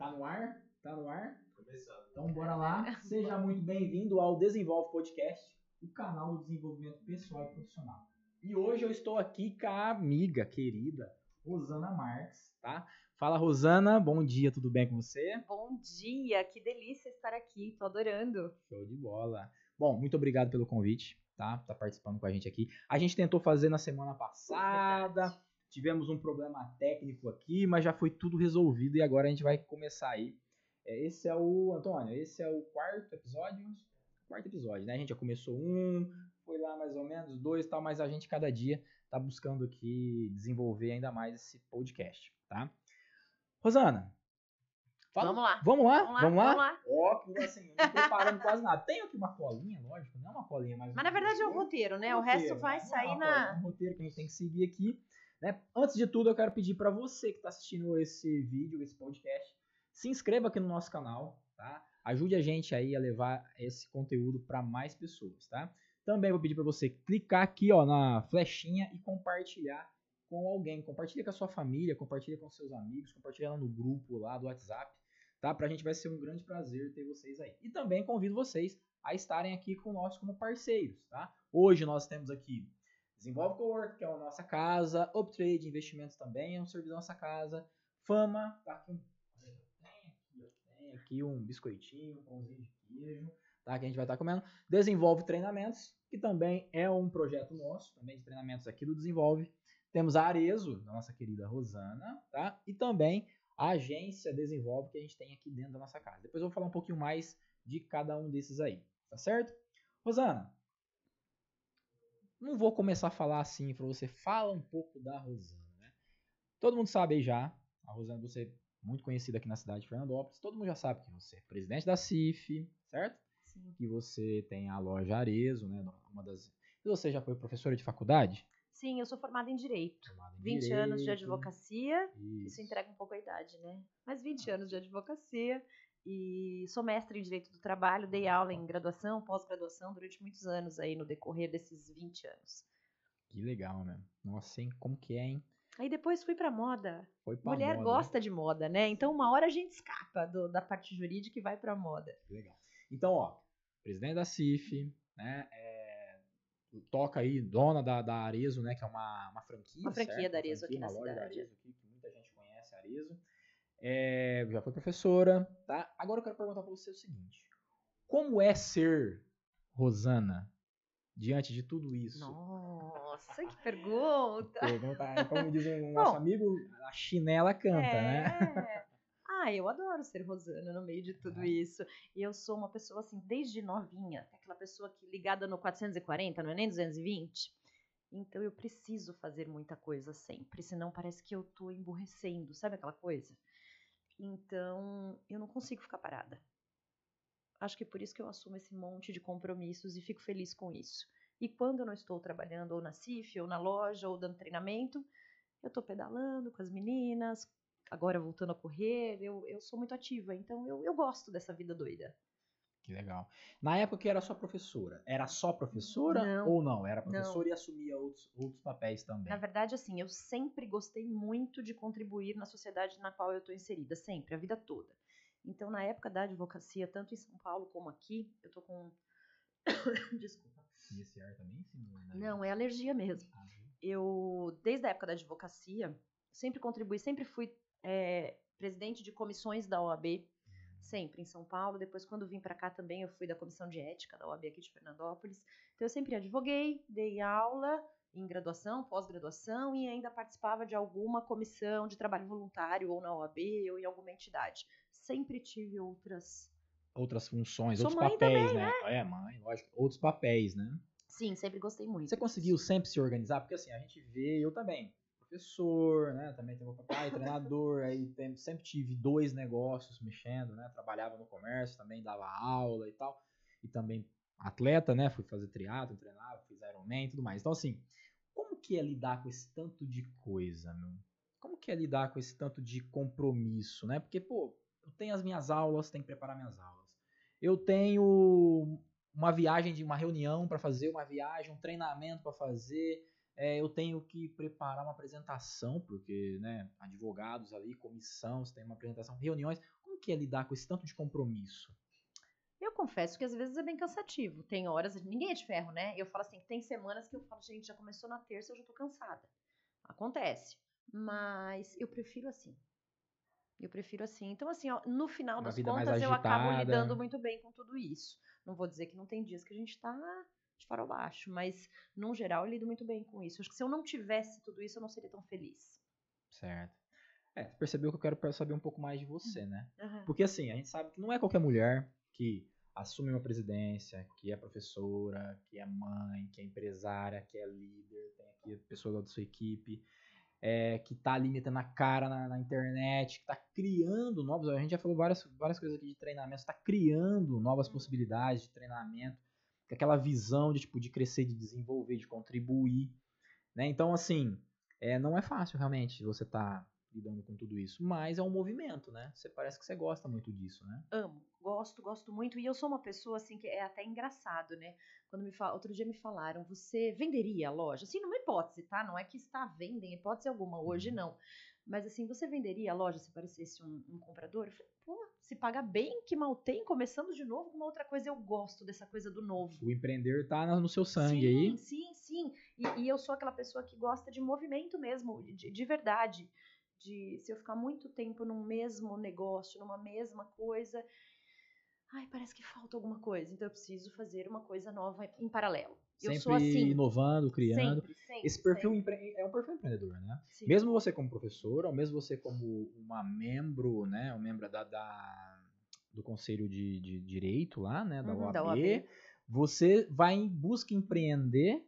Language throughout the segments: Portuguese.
Tá no ar? Tá no ar? Começando. Então bora lá. Seja muito bem-vindo ao Desenvolve Podcast, o canal do desenvolvimento pessoal e profissional. E hoje eu estou aqui com a amiga querida Rosana Marques, tá? Fala Rosana, bom dia, tudo bem com você? Bom dia, que delícia estar aqui, tô adorando. Show de bola. Bom, muito obrigado pelo convite, tá? Tá participando com a gente aqui. A gente tentou fazer na semana passada. Verdade. Tivemos um problema técnico aqui, mas já foi tudo resolvido e agora a gente vai começar aí. É, Esse é o, Antônio, esse é o quarto episódio. Quarto episódio, né? A gente já começou um, foi lá mais ou menos, dois e tal, mas a gente cada dia tá buscando aqui desenvolver ainda mais esse podcast, tá? Rosana, fala- Vamos lá. Vamos lá? Vamos lá, Vamos lá? vamos lá. Ó, que assim, não preparando quase nada. Tem aqui uma colinha, lógico, não é uma colinha, mas... Mas na verdade é um roteiro, né? O resto vai Não é sair na. É um roteiro que a gente tem que seguir aqui. Né? Antes de tudo, eu quero pedir para você que está assistindo esse vídeo, esse podcast, se inscreva aqui no nosso canal, tá? Ajude a gente aí a levar esse conteúdo para mais pessoas, tá? Também vou pedir para você clicar aqui, ó, na flechinha e compartilhar com alguém. Compartilha com a sua família, compartilha com seus amigos, compartilha lá no grupo lá do WhatsApp, tá? Pra gente vai ser um grande prazer ter vocês aí. E também convido vocês a estarem aqui com nós como parceiros, tá? Hoje nós temos aqui Desenvolve Cowork, que é a nossa casa, Uptrade Investimentos também é um serviço da nossa casa, Fama, tá aqui um, tem aqui, tem aqui um biscoitinho, um pãozinho de queijo, tá? Que a gente vai estar comendo. Desenvolve Treinamentos, que também é um projeto nosso, também de treinamentos aqui do Desenvolve. Temos a Arezo, da nossa querida Rosana, tá? E também a agência Desenvolve que a gente tem aqui dentro da nossa casa. Depois eu vou falar um pouquinho mais de cada um desses aí, tá certo? Rosana, não vou começar a falar assim pra você. Fala um pouco da Rosana, né? Todo mundo sabe aí já. A Rosana, você é muito conhecida aqui na cidade de Fernandópolis. Todo mundo já sabe que você é presidente da CIF, certo? Sim. Que você tem a loja Arezo, né? Uma das. E você já foi professora de faculdade? Sim, eu sou formada em Direito. Formada em 20 anos de Direito. advocacia. Isso Isso. entrega um pouco a idade, né? Mas 20 anos de advocacia. E sou mestre em Direito do Trabalho, dei aula em graduação, pós-graduação durante muitos anos aí no decorrer desses 20 anos. Que legal, né? Nossa, hein? Como que é, hein? Aí depois fui pra moda. Foi pra Mulher moda, né? gosta de moda, né? Então uma hora a gente escapa do- da parte jurídica e vai pra moda. Que legal. Então, ó, presidente da CIF, né? é, toca aí, dona da, da Arezo, né? Que é uma, uma franquia. Uma franquia certo? da Arezo aqui franquia, na loja da cidade. Arezo aqui, que muita gente conhece a Arezo. É, já foi professora, tá? Agora eu quero perguntar pra você o seguinte: Como é ser Rosana diante de tudo isso? Nossa, que pergunta! Pergunta, como diz um nosso Bom. amigo, a chinela canta, né? É. Ah, eu adoro ser Rosana no meio de tudo isso. E eu sou uma pessoa assim, desde novinha, aquela pessoa que ligada no 440, não é nem 220. Então eu preciso fazer muita coisa sempre, senão parece que eu tô emburrecendo, sabe aquela coisa? Então eu não consigo ficar parada. Acho que por isso que eu assumo esse monte de compromissos e fico feliz com isso. E quando eu não estou trabalhando ou na CIF, ou na loja, ou dando treinamento, eu tô pedalando com as meninas, agora voltando a correr, eu, eu sou muito ativa, então eu, eu gosto dessa vida doida. Que legal. Na época que era só professora, era só professora Não. ou não? Era Não. professora e assumia outros, outros papéis também. Na verdade, assim, eu sempre gostei muito de contribuir na sociedade na qual eu estou inserida, sempre, a vida toda. Então, na época da advocacia, tanto em São Paulo como aqui, eu tô com. Desculpa. E esse ar também, sim? né? Não, é alergia mesmo. Ah, viu? eu, desde a época da advocacia, sempre contribuí, sempre fui é, presidente de comissões da OAB, sempre em São Paulo. Depois, quando vim para cá também, eu fui da comissão de ética da OAB aqui de Fernandópolis. Então, eu sempre advoguei, dei aula em graduação, pós-graduação e ainda participava de alguma comissão de trabalho voluntário ou na OAB ou em alguma entidade. Sempre tive outras. Outras funções, Sou outros papéis, também, né? É, mãe, lógico. Outros papéis, né? Sim, sempre gostei muito. Você conseguiu sempre se organizar? Porque assim, a gente vê, eu também, professor, né? Também tenho meu papai, treinador, aí tem- sempre tive dois negócios mexendo, né? Trabalhava no comércio, também dava aula e tal. E também atleta, né? Fui fazer triatlo, treinava, fiz Ironman e tudo mais. Então, assim, como que é lidar com esse tanto de coisa, meu? Como que é lidar com esse tanto de compromisso, né? Porque, pô, eu tenho as minhas aulas, tenho que preparar minhas aulas. Eu tenho uma viagem de uma reunião para fazer, uma viagem, um treinamento para fazer. É, eu tenho que preparar uma apresentação, porque, né, advogados ali, comissão, você tem uma apresentação, reuniões. Como que é lidar com esse tanto de compromisso? Eu confesso que às vezes é bem cansativo. Tem horas, ninguém é de ferro, né? Eu falo assim, tem semanas que eu falo, gente, já começou na terça, eu já tô cansada. Acontece. Mas eu prefiro assim. Eu prefiro assim. Então, assim, ó, no final Uma das contas, eu acabo lidando muito bem com tudo isso. Não vou dizer que não tem dias que a gente tá de farol baixo, mas, num geral, eu lido muito bem com isso. Acho que se eu não tivesse tudo isso, eu não seria tão feliz. Certo. É, você percebeu que eu quero saber um pouco mais de você, né? Aham. Porque assim, a gente sabe que não é qualquer mulher que assume uma presidência, que é professora, que é mãe, que é empresária, que é líder, tem aqui pessoas da sua equipe, é, que tá ali metendo a cara na, na internet, que tá criando novos. A gente já falou várias, várias coisas aqui de treinamento, está criando novas Hum. possibilidades de treinamento, aquela visão de tipo de crescer, de desenvolver, de contribuir. Né? Então, assim, é, não é fácil realmente você tá lidando com tudo isso, mas é um movimento, né? Você parece que você gosta muito disso, né? Amo, gosto, gosto muito. E eu sou uma pessoa assim que é até engraçado, né? Quando me fala, outro dia me falaram, você venderia a loja? Assim, numa hipótese, tá? Não é que está em hipótese alguma, hoje não. Mas assim, você venderia a loja se parecesse um, um comprador? Eu falei, pô, se paga bem, que mal tem, começando de novo com uma outra coisa. Eu gosto dessa coisa do novo. O empreender tá no seu sangue sim, aí. Sim, sim. E, e eu sou aquela pessoa que gosta de movimento mesmo, de, de verdade. De se eu ficar muito tempo num mesmo negócio, numa mesma coisa, ai, parece que falta alguma coisa. Então eu preciso fazer uma coisa nova em paralelo. Eu Sempre sou assim. inovando, criando. Sempre, sempre, Esse perfil sempre. empre- é um perfil empreendedor, né? Sim. Mesmo você como professora, ou mesmo você como uma membro, né? Um membro da, da- do conselho de, de direito lá, né? Da Uhum, OAB, da OAB. você vai em busca empreender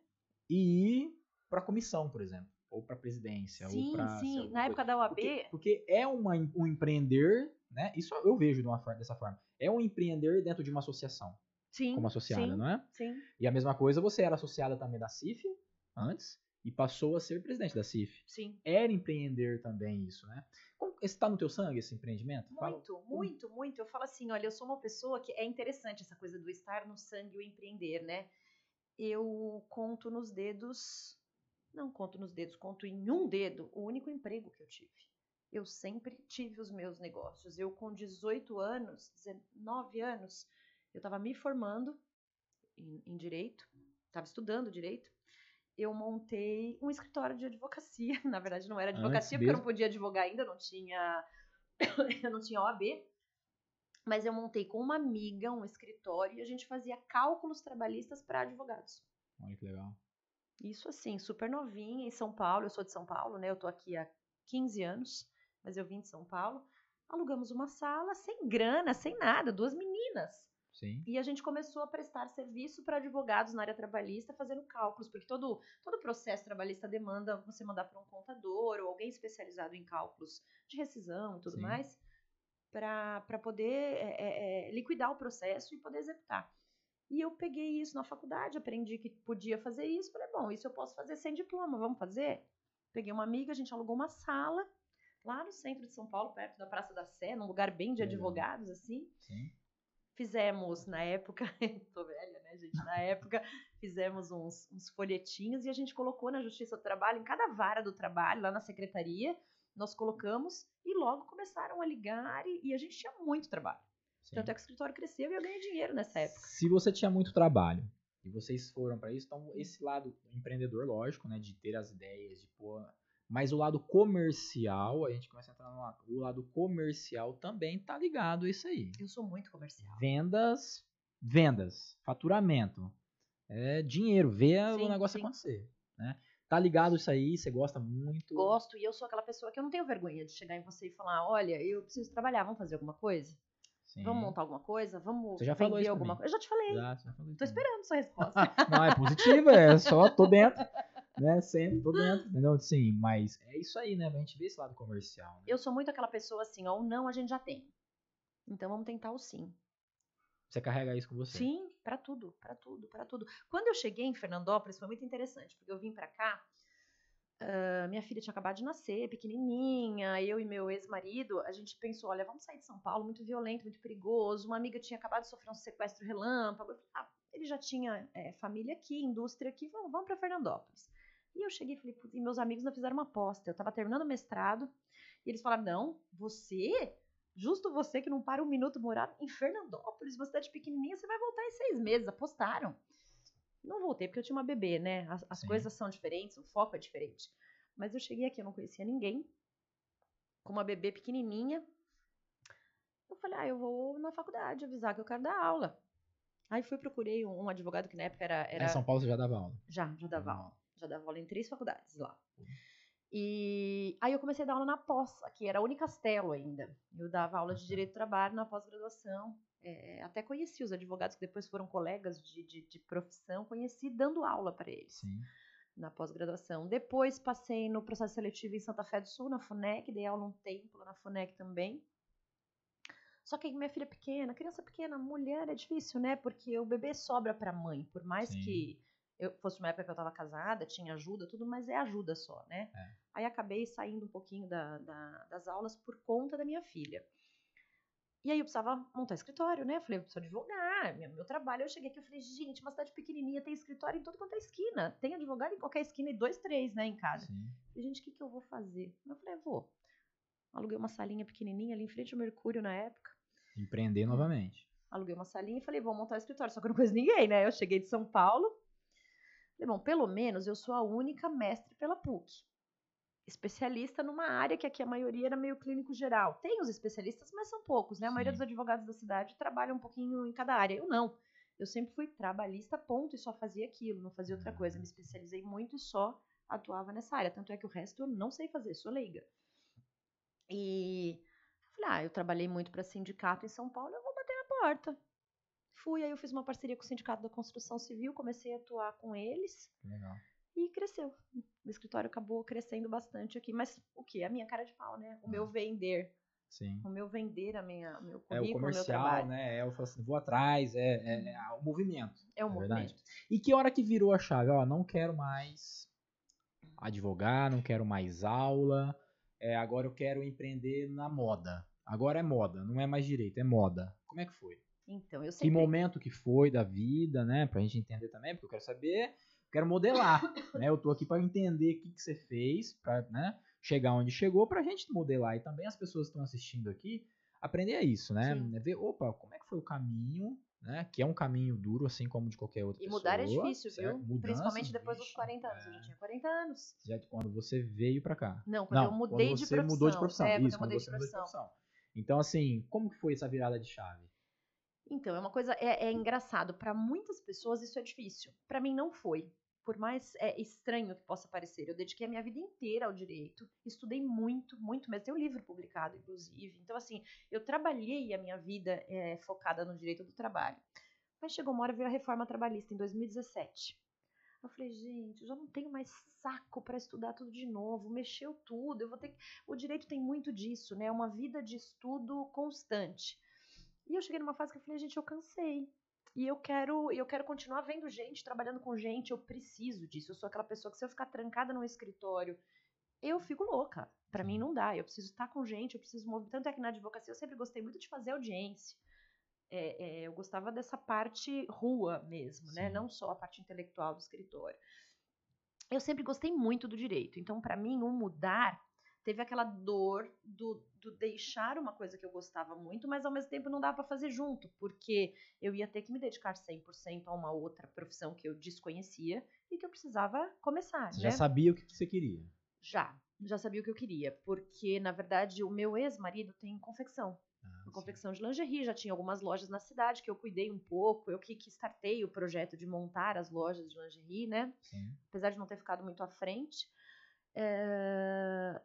e ir para comissão, por exemplo, ou para presidência, ou Sim, para sim. Na época da OAB, porque, porque é uma, um empreender, né? Isso eu vejo de uma dessa forma. É um empreender dentro de uma associação, sim. como associada, sim, não é? Sim. E a mesma coisa, você era associada também da CIF antes e passou a ser presidente da CIF. Sim. Era empreender também isso, né? Como, esse tá no teu sangue, esse empreendimento? Fala- Muito, muito, muito. Eu falo assim, olha, eu sou uma pessoa que é interessante essa coisa do estar no sangue e o empreender, né? Eu conto nos dedos, não conto nos dedos, conto em um dedo o único emprego que eu tive. Eu sempre tive os meus negócios. Eu com 18 anos, 19 anos, eu estava me formando em, em direito, estava estudando direito. Eu montei um escritório de advocacia. Na verdade, não era Antes advocacia, porque eu não podia advogar ainda, não tinha eu não tinha OAB, mas eu montei com uma amiga um escritório e a gente fazia cálculos trabalhistas para advogados. Olha que legal. Isso assim, super novinha em São Paulo, eu sou de São Paulo, né? Eu tô aqui há 15 anos, mas eu vim de São Paulo. Alugamos uma sala sem grana, sem nada, duas meninas. Sim. E a gente começou a prestar serviço para advogados na área trabalhista, fazendo cálculos, porque todo, todo processo trabalhista demanda você mandar para um contador ou alguém especializado em cálculos de rescisão e tudo Sim. mais, para poder é, é, é, liquidar o processo e poder executar. E eu peguei isso na faculdade, aprendi que podia fazer isso, falei, bom, isso eu posso fazer sem diploma, vamos fazer? Peguei uma amiga, a gente alugou uma sala lá no centro de São Paulo, perto da Praça da Sé, num lugar bem de advogados, assim Sim. Fizemos na época, tô velha, né, gente? Na época, fizemos uns, uns folhetinhos e a gente colocou na Justiça do Trabalho, em cada vara do trabalho, lá na secretaria, nós colocamos e logo começaram a ligar e, e a gente tinha muito trabalho. sim. Tanto é que o escritório cresceu e eu ganhei dinheiro nessa época. Se você tinha muito trabalho e vocês foram para isso, então esse lado empreendedor, lógico, né, de ter as ideias, de pôr, mas o lado comercial, a gente começa a entrar no lado, o lado comercial também tá ligado a isso aí. Eu sou muito comercial. Vendas, vendas, faturamento, é dinheiro, ver o negócio sim. acontecer, né? Tá ligado isso aí, você gosta muito. Gosto e eu sou aquela pessoa que eu não tenho vergonha de chegar em você e falar: olha, eu preciso trabalhar, vamos fazer alguma coisa? Sim. Vamos montar alguma coisa? Vamos Você já vender falou isso alguma coisa? Eu já te falei. Já, já isso Tô também. esperando sua resposta. Não, é positiva, é só tô dentro, né? Sempre tô dentro, entendeu? Sim, mas é isso aí, né? A gente vê esse lado comercial. Né? Eu sou muito aquela pessoa assim, ó, o não a gente já tem. Então vamos tentar o sim. Você carrega isso com você. Sim, pra tudo, pra tudo, pra tudo. Quando eu cheguei em Fernandópolis foi muito interessante, porque eu vim pra cá, ah, minha filha tinha acabado de nascer, pequenininha, eu e meu ex-marido, a gente pensou, olha, vamos sair de São Paulo, muito violento, muito perigoso. Uma amiga tinha acabado de sofrer um sequestro relâmpago. Ah, ele já tinha é, família aqui, indústria aqui, vamos, vamos para Fernandópolis. E eu cheguei e falei, "Putz", e meus amigos ainda fizeram uma aposta. Eu estava terminando o mestrado e eles falaram: não, você Justo você que não para um minuto morar em Fernandópolis, uma cidade pequenininha, você vai voltar em seis meses. Apostaram. Não voltei porque eu tinha uma bebê, né? As, as coisas são diferentes, o foco é diferente. Mas eu cheguei aqui, eu não conhecia ninguém, com uma bebê pequenininha. Eu falei, ah, eu vou na faculdade avisar que eu quero dar aula. Aí fui, procurei um, um advogado que na época era, era... Em São Paulo você já dava aula? Já, já dava aula. Já dava aula em três faculdades lá. E aí eu comecei a dar aula na pós, que era a Unicastelo ainda. Eu dava aula de Direito do Trabalho na pós-graduação. É, até conheci os advogados que depois foram colegas de, de, de profissão, conheci dando aula para eles. Sim. Na pós-graduação. Depois passei no processo seletivo em Santa Fé do Sul, na FUNEC, dei aula um tempo lá na FUNEC também. Só que minha filha é pequena, criança pequena, mulher é difícil, né? Porque o bebê sobra para mãe, por mais Sim. que eu fosse uma época que eu estava casada, tinha ajuda, tudo, mas é ajuda só, né? É. Aí acabei saindo um pouquinho da, da, das aulas por conta da minha filha. E aí eu precisava montar escritório, né? Eu falei, eu preciso advogar, meu, meu trabalho. Eu cheguei aqui, eu falei, gente, uma cidade pequenininha tem escritório em todo quanto é esquina. Tem advogado em qualquer esquina e dois, três, né, em casa. Sim. Falei, gente, o que, que eu vou fazer? Eu falei, vou. Aluguei uma salinha pequenininha ali em frente ao Mercúrio na época. Empreender novamente. Aluguei uma salinha e falei, vou montar o escritório. Só que eu não conheço ninguém, né? Eu cheguei de São Paulo. Falei, bom, pelo menos eu sou a única mestre pela PUC. Especialista numa área que aqui a maioria era meio clínico geral. Tem os especialistas, mas são poucos, né? A Sim. maioria dos advogados da cidade trabalha um pouquinho em cada área. Eu não. Eu sempre fui trabalhista, ponto, e só fazia aquilo, não fazia outra coisa. Me especializei muito e só atuava nessa área. Tanto é que o resto eu não sei fazer, sou leiga. E falei, ah, eu trabalhei muito para sindicato em São Paulo, eu vou bater na porta. Fui, aí eu fiz uma parceria com o Sindicato da Construção Civil, comecei a atuar com eles. Legal. E cresceu. O escritório acabou crescendo bastante aqui. Mas o que? A minha cara de pau, né? O meu hum. vender. Sim. O meu vender, a minha, o meu currículo, É o comercial, né? É o assim, vou atrás, é, é, é, o movimento. É o é movimento. Verdade. E que hora que virou a chave? Ó, não quero mais advogar, não quero mais aula, é, agora eu quero empreender na moda. Agora é moda, não é mais direito, é moda. Como é que foi? Então, eu sempre... Que momento que foi da vida, né? Pra gente entender também, porque eu quero saber, quero modelar, né? Eu tô aqui para entender o que, que você fez, pra, né? Chegar onde chegou, pra gente modelar. E também as pessoas que estão assistindo aqui, aprender isso, né? Sim. Ver, opa, como é que foi o caminho, né? Que é um caminho duro, assim como de qualquer outra e pessoa. E mudar é difícil, certo? viu? Mudança, Principalmente depois dos 40 anos. É. Eu já tinha 40 anos. Já quando você veio pra cá. Não, quando Não, eu mudei quando de você profissão. mudou de profissão. É, isso, quando eu mudei de profissão. Então, assim, como que foi essa virada de chave? Então, é uma coisa, é, é engraçado. Para muitas pessoas isso é difícil. Para mim não foi. Por mais é, estranho que possa parecer, eu dediquei a minha vida inteira ao direito, estudei muito, muito mesmo. Tem um livro publicado, inclusive. Então, assim, eu trabalhei a minha vida é, focada no direito do trabalho. Mas chegou uma hora, veio a reforma trabalhista em 2017. Eu falei, gente, eu já não tenho mais saco para estudar tudo de novo, mexeu tudo, eu vou ter que... O direito tem muito disso, né? É uma vida de estudo constante. E eu cheguei numa fase que eu falei, gente, eu cansei. E eu quero, eu quero continuar vendo gente, trabalhando com gente, eu preciso disso. Eu sou aquela pessoa que se eu ficar trancada num escritório, eu fico louca. Para mim não dá. Eu preciso estar com gente, eu preciso mover. Tanto é que na advocacia eu sempre gostei muito de fazer audiência é, é, eu gostava dessa parte rua mesmo, né? Sim. né? Não só a parte intelectual do escritório. Eu sempre gostei muito do direito. Então, para mim, o mudar teve aquela dor do, do, deixar uma coisa que eu gostava muito, mas ao mesmo tempo não dava para fazer junto, porque eu ia ter que me dedicar 100% a uma outra profissão que eu desconhecia e que eu precisava começar. Você né? já sabia o que você queria? Já, já sabia o que eu queria, porque na verdade o meu ex-marido tem confecção uma confecção de lingerie, já tinha algumas lojas na cidade que eu cuidei um pouco, eu que, que startei o projeto de montar as lojas de lingerie, né? Sim. Apesar de não ter ficado muito à frente. É...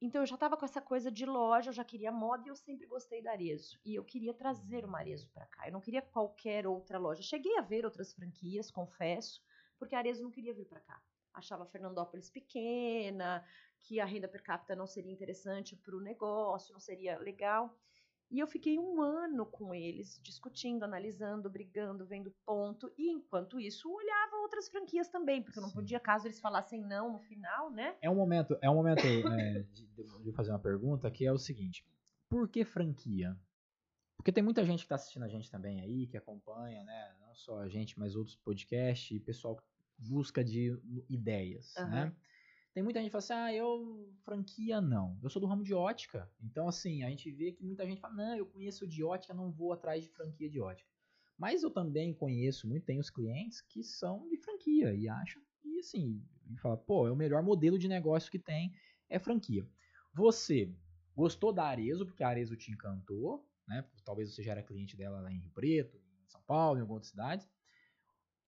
Então eu já estava com essa coisa de loja, eu já queria moda e eu sempre gostei da Arezo. E eu queria trazer o Arezo para cá. Eu não queria qualquer outra loja. Cheguei a ver outras franquias, confesso, porque a Arezo não queria vir para cá. Achava Fernandópolis pequena, que a renda per capita não seria interessante para o negócio, não seria legal. E eu fiquei um ano com eles, discutindo, analisando, brigando, vendo ponto. E enquanto isso, olhava outras franquias também, porque eu não podia, caso eles falassem não no final, né? É um momento, é um momento é, de, de, fazer uma pergunta que é o seguinte: por que franquia? Porque tem muita gente que está assistindo a gente também aí, que acompanha, né? Não só a gente, mas outros podcasts e pessoal que busca de ideias, uhum. né? Tem muita gente que fala assim, ah, eu franquia não. Eu sou do ramo de ótica. Então, assim, a gente vê que muita gente fala, não, eu conheço de ótica, não vou atrás de franquia de ótica. Mas eu também conheço muito, tenho os clientes que são de franquia e acham, e assim, e fala, pô, é o melhor modelo de negócio que tem, é franquia. Você gostou da Arezo, porque a Arezo te encantou, né? Talvez você já era cliente dela lá em Rio Preto, em São Paulo, em algumas outras cidades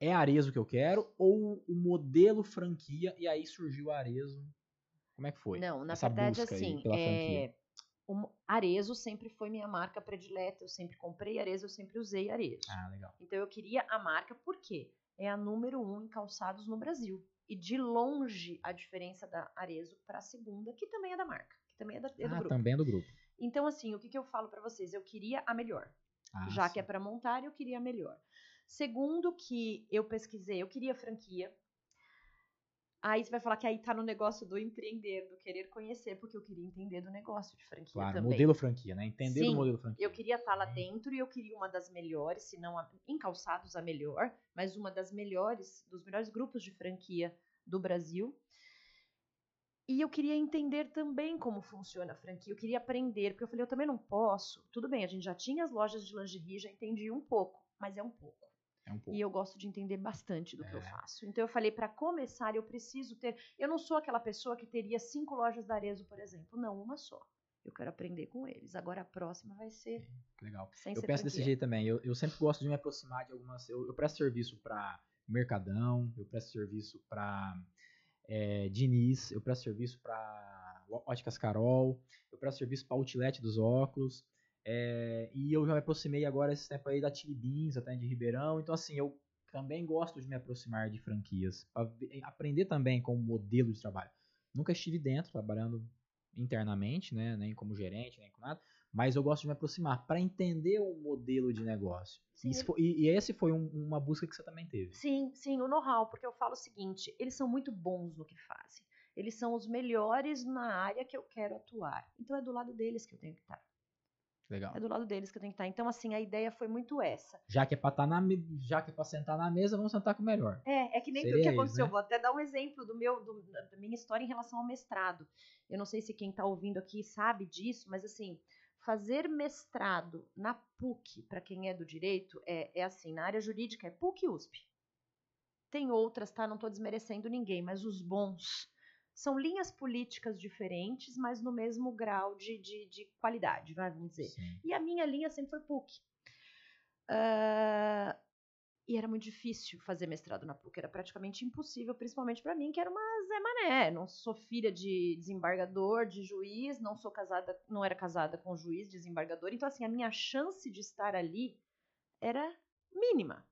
é Arezo que eu quero ou o modelo franquia e aí surgiu Arezo? Como é que foi? Não, na verdade assim, é, o Arezo sempre foi minha marca predileta, eu sempre comprei Arezo, eu sempre usei Arezo. Ah, legal. Então eu queria a marca porque é a número um em calçados no Brasil. E de longe a diferença da Arezo para a segunda, que também é da marca, que também é, da, é do ah, grupo. também é do grupo. Então assim, o que, que eu falo para vocês? Eu queria a melhor. Ah, Já sim. que é para montar, eu queria a melhor. Segundo que eu pesquisei, eu queria franquia. Aí você vai falar que aí tá no negócio do empreender, do querer conhecer, porque eu queria entender do negócio de franquia claro, também. modelo franquia, né? Entender Sim, do modelo franquia. Eu queria estar tá lá dentro e eu queria uma das melhores, se não a, em calçados a melhor, mas uma das melhores, dos melhores grupos de franquia do Brasil. E eu queria entender também como funciona a franquia, eu queria aprender, porque eu falei, eu também não posso. Tudo bem, a gente já tinha as lojas de lingerie, já entendi um pouco, mas é um pouco. É um e eu gosto de entender bastante do é. que eu é. faço. Então eu falei, para começar, eu preciso ter. Eu não sou aquela pessoa que teria cinco lojas da Arezo, por exemplo. Não, uma só. Eu quero aprender com eles. Agora a próxima vai ser. Legal. eu penso desse jeito também. Eu, eu sempre gosto de me aproximar de algumas. Eu, eu presto serviço para Mercadão, eu presto serviço para é, Diniz, eu presto serviço para Óticas Carol, eu presto serviço para Outlet dos óculos. É, e eu já me aproximei agora esse tempo aí da Chili Beans, até de Ribeirão. Então, assim, eu também gosto de me aproximar de franquias, para aprender também com o modelo de trabalho. Nunca estive dentro, trabalhando internamente, né, nem como gerente, nem com nada, mas eu gosto de me aproximar para entender o modelo de negócio. Foi, e, e, esse foi um, uma busca que você também teve. Sim, sim, o know-how, porque eu falo o seguinte: eles são muito bons no que fazem. Eles são os melhores na área que eu quero atuar. Então é do lado deles que eu tenho que estar. Legal. É do lado deles que eu tenho que estar. Então, assim, a ideia foi muito essa. Já que é pra, tá na, já que é pra sentar na mesa, vamos sentar com o melhor. É, é que nem o que aconteceu. Né? Vou até dar um exemplo do meu, do, da minha história em relação ao mestrado. Eu não sei se quem tá ouvindo aqui sabe disso, mas assim, fazer mestrado na PUC, para quem é do direito, é, é assim, na área jurídica é PUC e USP. Tem outras, tá? Não tô desmerecendo ninguém, mas os bons são linhas políticas diferentes, mas no mesmo grau de, de, de qualidade, vamos dizer. Sim. E a minha linha sempre foi PUC. Uh, e era muito difícil fazer mestrado na PUC, era praticamente impossível, principalmente para mim, que era uma Zé Mané. Não sou filha de desembargador, de juiz, não sou casada, não era casada com juiz, desembargador. Então, assim, a minha chance de estar ali era mínima.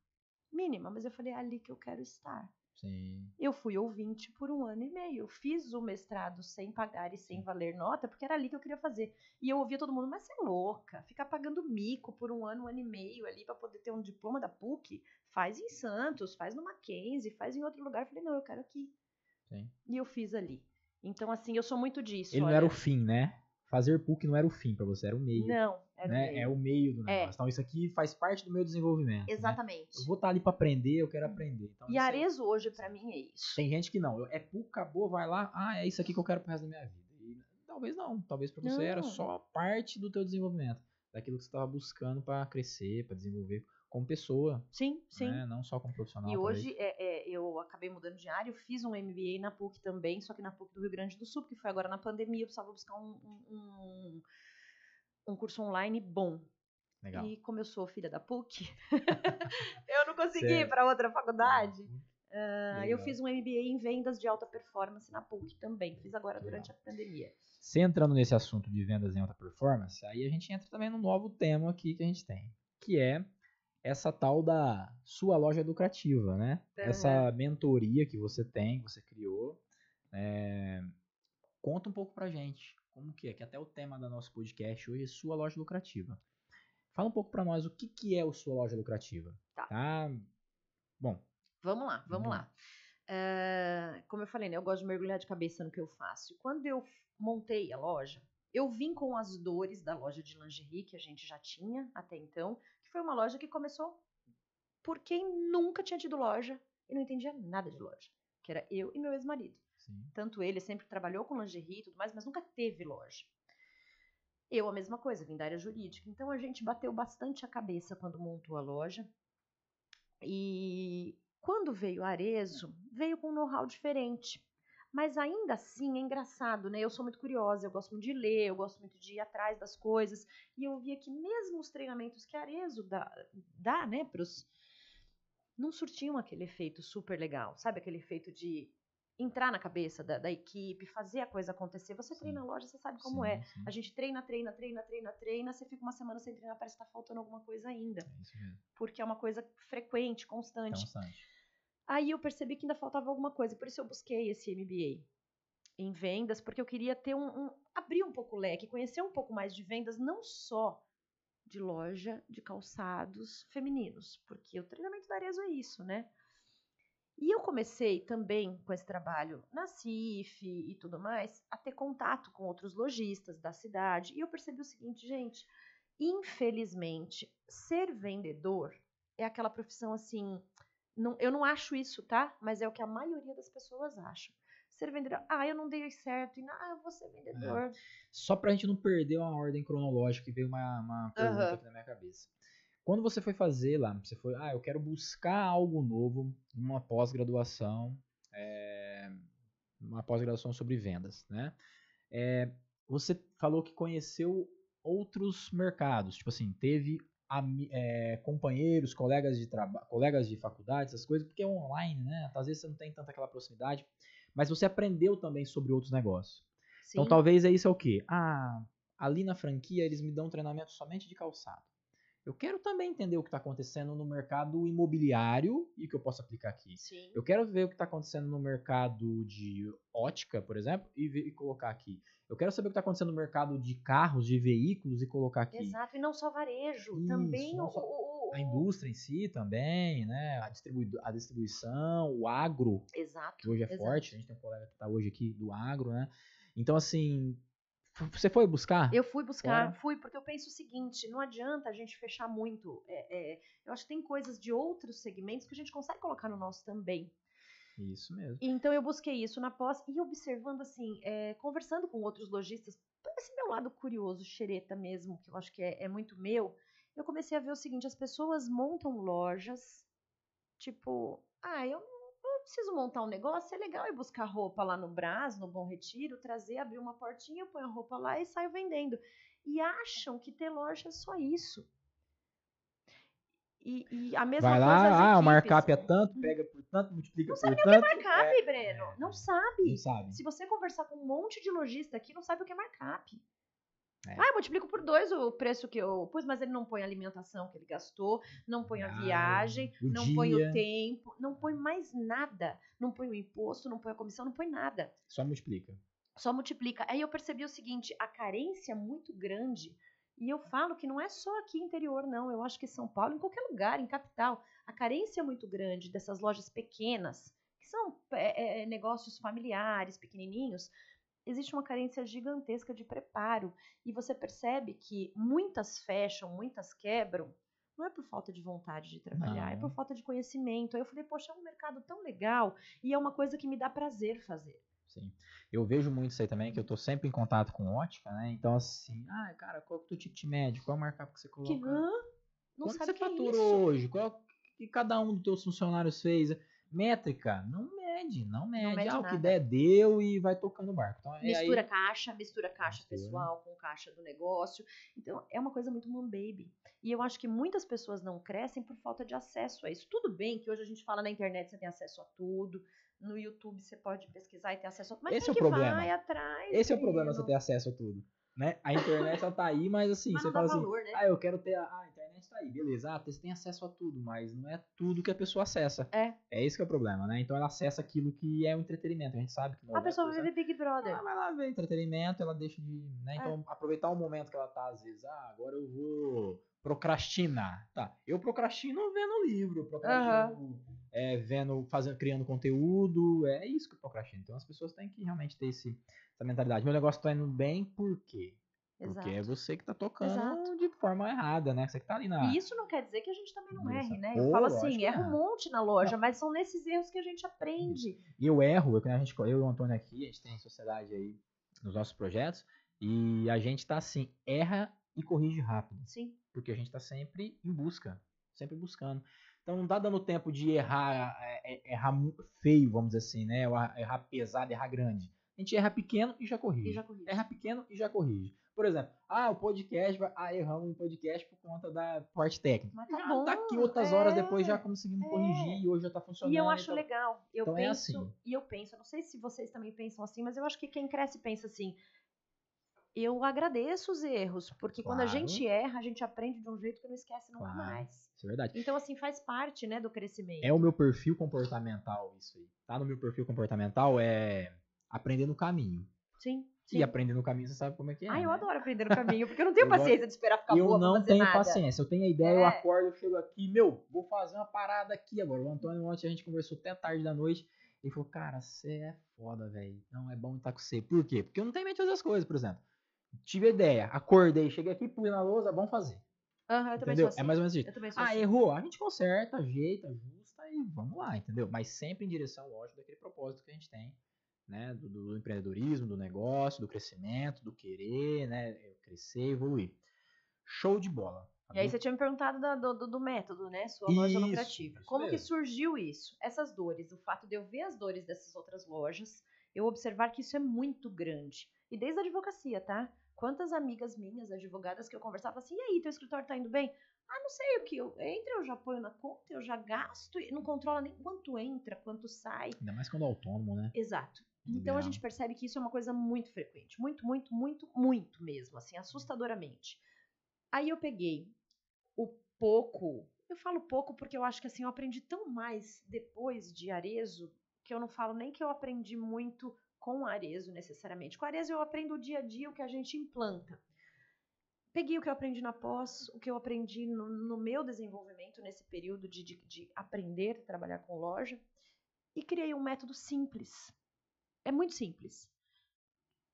Mínima, mas eu falei, é ali que eu quero estar. Sim. Eu fui ouvinte por um ano e meio. Eu fiz o mestrado sem pagar e sem valer nota, porque era ali que eu queria fazer. E eu ouvia todo mundo, mas você é louca, ficar pagando mico por um ano, um ano e meio ali para poder ter um diploma da PUC, faz em Santos, faz no Mackenzie, faz em outro lugar. Eu falei, não, eu quero aqui. Sim. E eu fiz ali. Então, assim, eu sou muito disso. Ele olha. não era o fim, né? Fazer PUC não era o fim para você, era o meio. Não, era né? o meio. É o meio do é. negócio. É. Então, isso aqui faz parte do meu desenvolvimento. Né? Exatamente. Né? Eu vou estar tá ali para aprender, eu quero aprender. Então, e Arezo hoje, para mim, é isso. Tem gente que não. É PUC, acabou, vai lá. Ah, é isso aqui que eu quero pro resto da minha vida. E, talvez não. Talvez para você não. era só parte do teu desenvolvimento. Daquilo que você estava buscando para crescer, para desenvolver como pessoa. Sim, sim. Né? Não só como profissional. E hoje é, é, eu acabei mudando de área, eu fiz um MBA na PUC também, só que na PUC do Rio Grande do Sul, porque foi agora na pandemia, eu precisava buscar um, um, um curso online bom. Legal. E como eu sou filha da PUC, eu não consegui ir para outra faculdade. Uh, eu fiz um MBA em vendas de alta performance na PUC também. Fiz agora Legal. durante a pandemia. Se entrando nesse assunto de vendas em alta performance, aí a gente entra também no novo tema aqui que a gente tem, que é essa tal da sua loja lucrativa, né? Uhum. Essa mentoria que você tem, que você criou. É... Conta um pouco pra gente como que é, que até o tema do nosso podcast hoje é sua loja lucrativa. Fala um pouco para nós o que, que é o sua loja lucrativa. Tá. tá? Bom. Vamos lá, vamos uhum. lá. Uh, como eu falei, né, eu gosto de mergulhar de cabeça no que eu faço. Quando eu montei a loja, eu vim com as dores da loja de lingerie que a gente já tinha até então, que foi uma loja que começou por quem nunca tinha tido loja e não entendia nada de loja, que era eu e meu ex-marido. Tanto ele sempre trabalhou com lingerie e tudo mais, mas nunca teve loja. Eu a mesma coisa, vim da área jurídica. Então a gente bateu bastante a cabeça quando montou a loja. E quando veio a Arezo, veio com um know-how diferente. Mas ainda assim é engraçado, né? Eu sou muito curiosa, eu gosto muito de ler, eu gosto muito de ir atrás das coisas. E eu via que mesmo os treinamentos que a Arezo dá, dá né, pros, não surtiam aquele efeito super legal, sabe? Aquele efeito de entrar na cabeça da, da equipe, fazer a coisa acontecer. Você Sim. treina a loja, você sabe como Sim, é. sim. A gente treina, treina, treina, treina, treina, você fica uma semana sem treinar, parece que tá faltando alguma coisa ainda. É isso mesmo. Porque é uma coisa frequente, constante. Constante. Aí eu percebi que ainda faltava alguma coisa, por isso eu busquei esse MBA em vendas, porque eu queria ter um, um abrir um pouco o leque, conhecer um pouco mais de vendas, não só de loja de calçados femininos, porque o treinamento da Arezzo é isso, né? E eu comecei também com esse trabalho na CIF e tudo mais, a ter contato com outros lojistas da cidade, e eu percebi o seguinte, gente, infelizmente, ser vendedor é aquela profissão assim, não- eu não acho isso, tá? Mas é o que a maioria das pessoas acham. Ser vendedor, ah, eu não dei certo, e, ah, eu vou ser vendedor. Só pra gente não perder uma ordem cronológica, que veio uma, uma pergunta aqui na minha cabeça. Quando você foi fazer lá, você foi, ah, eu quero buscar algo novo, uma pós-graduação, é, uma pós-graduação sobre vendas, né? É, você falou que conheceu outros mercados, tipo assim, teve é, companheiros, colegas de trabalho, colegas de faculdade, essas coisas, porque é online, né? Às vezes você não tem tanta aquela proximidade, mas você aprendeu também sobre outros negócios. Então Sim. talvez é isso é o quê? Ah, ali na franquia eles me dão treinamento somente de calçado. Eu quero também entender o que está acontecendo no mercado imobiliário e o que eu posso aplicar aqui. Sim. Eu quero ver o que está acontecendo no mercado de ótica, por exemplo, e, ver- e colocar aqui. Eu quero saber o que está acontecendo no mercado de carros, de veículos e colocar aqui. Exato, e não só varejo, Isso, também o, só- o- A indústria em si também, né? A, distribuido- a distribuição, o agro, Exato. que hoje é exato. forte. A gente tem um colega que está hoje aqui do agro, né? Então, assim, você foi buscar? Eu fui buscar, Fora. fui, porque eu penso o seguinte: não adianta a gente fechar muito. é, é, eu acho que tem coisas de outros segmentos que a gente consegue colocar no nosso também. Isso mesmo. Então eu busquei isso na pós e observando assim, é, conversando com outros lojistas, esse meu lado curioso, xereta mesmo, que eu acho que é, é muito meu, eu comecei a ver o seguinte: as pessoas montam lojas, tipo, ah, eu eu preciso montar um negócio, é legal ir buscar roupa lá no Brás, no Bom Retiro, trazer, abrir uma portinha, põe a roupa lá e saio vendendo. E acham que ter loja é só isso. E, e a mesma Vai coisa as lá, ah, o markup é tanto, pega por tanto, multiplica por tanto. Markup, Breno, não sabe. Não sabe. Se você conversar com um monte de lojista aqui, não sabe o que é markup. É. Ah, eu multiplico por dois o preço que eu pus, mas ele não põe a alimentação que ele gastou, não põe a Ah, viagem, o não põe dia. o tempo, não põe mais nada. Não põe o imposto, não põe a comissão, não põe nada. Só multiplica. Só multiplica. Aí eu percebi o seguinte, a carência é muito grande. E eu falo que não é só aqui interior, não. Eu acho que São Paulo, em qualquer lugar, em capital, a carência é muito grande dessas lojas pequenas, que são é, é, negócios familiares, pequenininhos. Existe uma carência gigantesca de preparo. E você percebe que muitas fecham, muitas quebram. Não é por falta de vontade de trabalhar, é Não. por falta de conhecimento. Aí eu falei, poxa, é um mercado tão legal e é uma coisa que me dá prazer fazer. Sim. Eu vejo muito isso aí também, que eu tô sempre em contato com ótica, né? Então, assim, ah, cara, qual é o teu ticket médio? Qual é o markup que você coloca? Que hã? Não Quanto sabe você o que é faturou isso. hoje? Qual é o que cada um dos teus funcionários fez? Métrica, não mede, não mede. mede ah, o que nada. der, deu e vai tocando o barco. Então, é Mistura aí, caixa, mistura caixa Mistura. pessoal com caixa do negócio. Então, é uma coisa muito mom baby. E eu acho que muitas pessoas não crescem por falta de acesso a isso. Tudo bem que hoje a gente fala na internet, você tem acesso a tudo. No YouTube você pode pesquisar e ter acesso a tudo. Mas Esse é o que problema. vai atrás. esse é o problema, você ter acesso a tudo. Né? A internet, ela tá aí, mas assim, Mas você fala assim, valor, né? ah, eu quero ter, a, ah, a internet tá aí, beleza, ah, você tem acesso a tudo, mas não é tudo que a pessoa acessa. É. É isso que é o problema, né? Então ela acessa aquilo que é o entretenimento, a gente sabe que não a pessoa vai ver Big Brother. Ela vai lá ver entretenimento, ela deixa de. Né? É. Então, aproveitar o momento que ela tá, às vezes, ah, agora eu vou procrastinar. Tá. Eu procrastino vendo livro, procrastino é, vendo, fazendo, criando conteúdo. É isso que eu procrastino. Então as pessoas têm que realmente ter esse, essa mentalidade. Meu negócio tá indo bem, por quê? Porque é Exato. você que tá tocando Exato. de forma errada, né? Você que tá ali na. E isso não quer dizer que a gente também não Isso. erre, né? Pô, Eu falo lógico assim, que erra um monte na loja, mas são nesses erros que a gente aprende. E eu erro, eu, a gente, eu e o Antônio aqui, a gente tem sociedade aí nos nossos projetos, e a gente tá assim, erra e corrige rápido. Sim. Porque a gente tá sempre em busca, sempre buscando. Então não tá dando tempo de errar, é, é, errar mu- feio, vamos dizer assim, né? Errar- errar pesado, errar grande. A gente erra pequeno e já corrige. E já corrige. Erra pequeno e já corrige. Por exemplo, ah, o podcast, vai- ah, erramos um podcast por conta da parte técnica. Mas tá já bom, tá aqui outras horas é. depois já conseguimos é. corrigir e hoje já tá funcionando. E eu acho então- legal. Eu então é penso, assim. e eu penso, não sei se vocês também pensam assim, mas eu acho que quem cresce pensa assim. Eu agradeço os erros, porque quando a Claro. gente erra, a gente aprende de um jeito que não esquece nunca Claro. mais. Isso é verdade. Então, assim, faz parte, né, do crescimento. É o meu perfil comportamental isso aí. Tá no meu perfil comportamental é aprender no caminho. Sim, sim. E aprender no caminho você sabe como é que é. Ah, eu né? adoro aprender no caminho, porque eu não tenho Eu gosto- paciência de esperar ficar eu boa pra não tenho nada. paciência. Eu tenho a ideia, eu É. acordo, eu chego aqui, meu, vou fazer uma parada aqui agora. O Antônio ontem a gente conversou até tarde da noite. Ele falou, cara, você é foda, velho. Não é bom estar com você. Por quê? Porque eu não tenho medo de fazer as coisas, por exemplo. Tive ideia, acordei, cheguei aqui, pus na lousa, vamos fazer. Também Entendeu? sou assim. É mais ou menos isso. Ah, assim. errou, a gente conserta, ajeita, ajusta e vamos lá, entendeu? Mas sempre em direção, lógico, daquele propósito que a gente tem, né? Do, do empreendedorismo, do negócio, do crescimento, do querer, né? Crescer, evoluir. Show de bola. tá E aí bom? você tinha me perguntado do, do- do método, né? Sua loja Isso, lucrativa. isso Como que mesmo. surgiu isso? Essas dores, o fato de eu ver as dores dessas outras lojas, eu observar que isso é muito grande. E desde a advocacia, tá? Quantas amigas minhas, advogadas, que eu conversava assim, e aí, teu escritório tá indo bem? Ah, não sei o que, eu entro, eu já ponho na conta, eu já gasto, e não controla nem quanto entra, quanto sai. Ainda mais quando é autônomo, né? Exato. Então a gente percebe que isso é uma coisa muito frequente, muito, muito, muito, muito mesmo, assim, assustadoramente. Aí eu peguei o pouco, eu falo pouco porque eu acho que assim eu aprendi tão mais depois de Arezo que eu não falo nem que eu aprendi muito com Arezo necessariamente. Com Arezo eu aprendo o dia a dia o que a gente implanta. Peguei o que eu aprendi na pós, o que eu aprendi no, no meu desenvolvimento nesse período de, de, de aprender a trabalhar com loja e criei um método simples. É muito simples.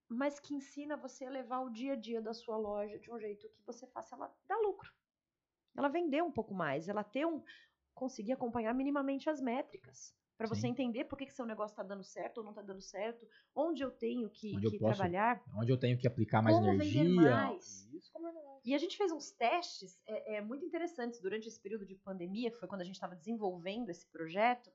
Mas que ensina você a levar o dia a dia da sua loja de um jeito que você faça ela dar lucro. Ela vender um pouco mais, ela ter um. conseguir acompanhar minimamente as métricas. Para você entender por que, que seu negócio está dando certo ou não está dando certo, onde eu tenho que, Onde eu que posso trabalhar. Onde eu tenho que aplicar mais Como vender energia. mais? Isso, como é mais. E a gente fez uns testes é, é, muito interessantes durante esse período de pandemia, que foi quando a gente estava desenvolvendo esse projeto,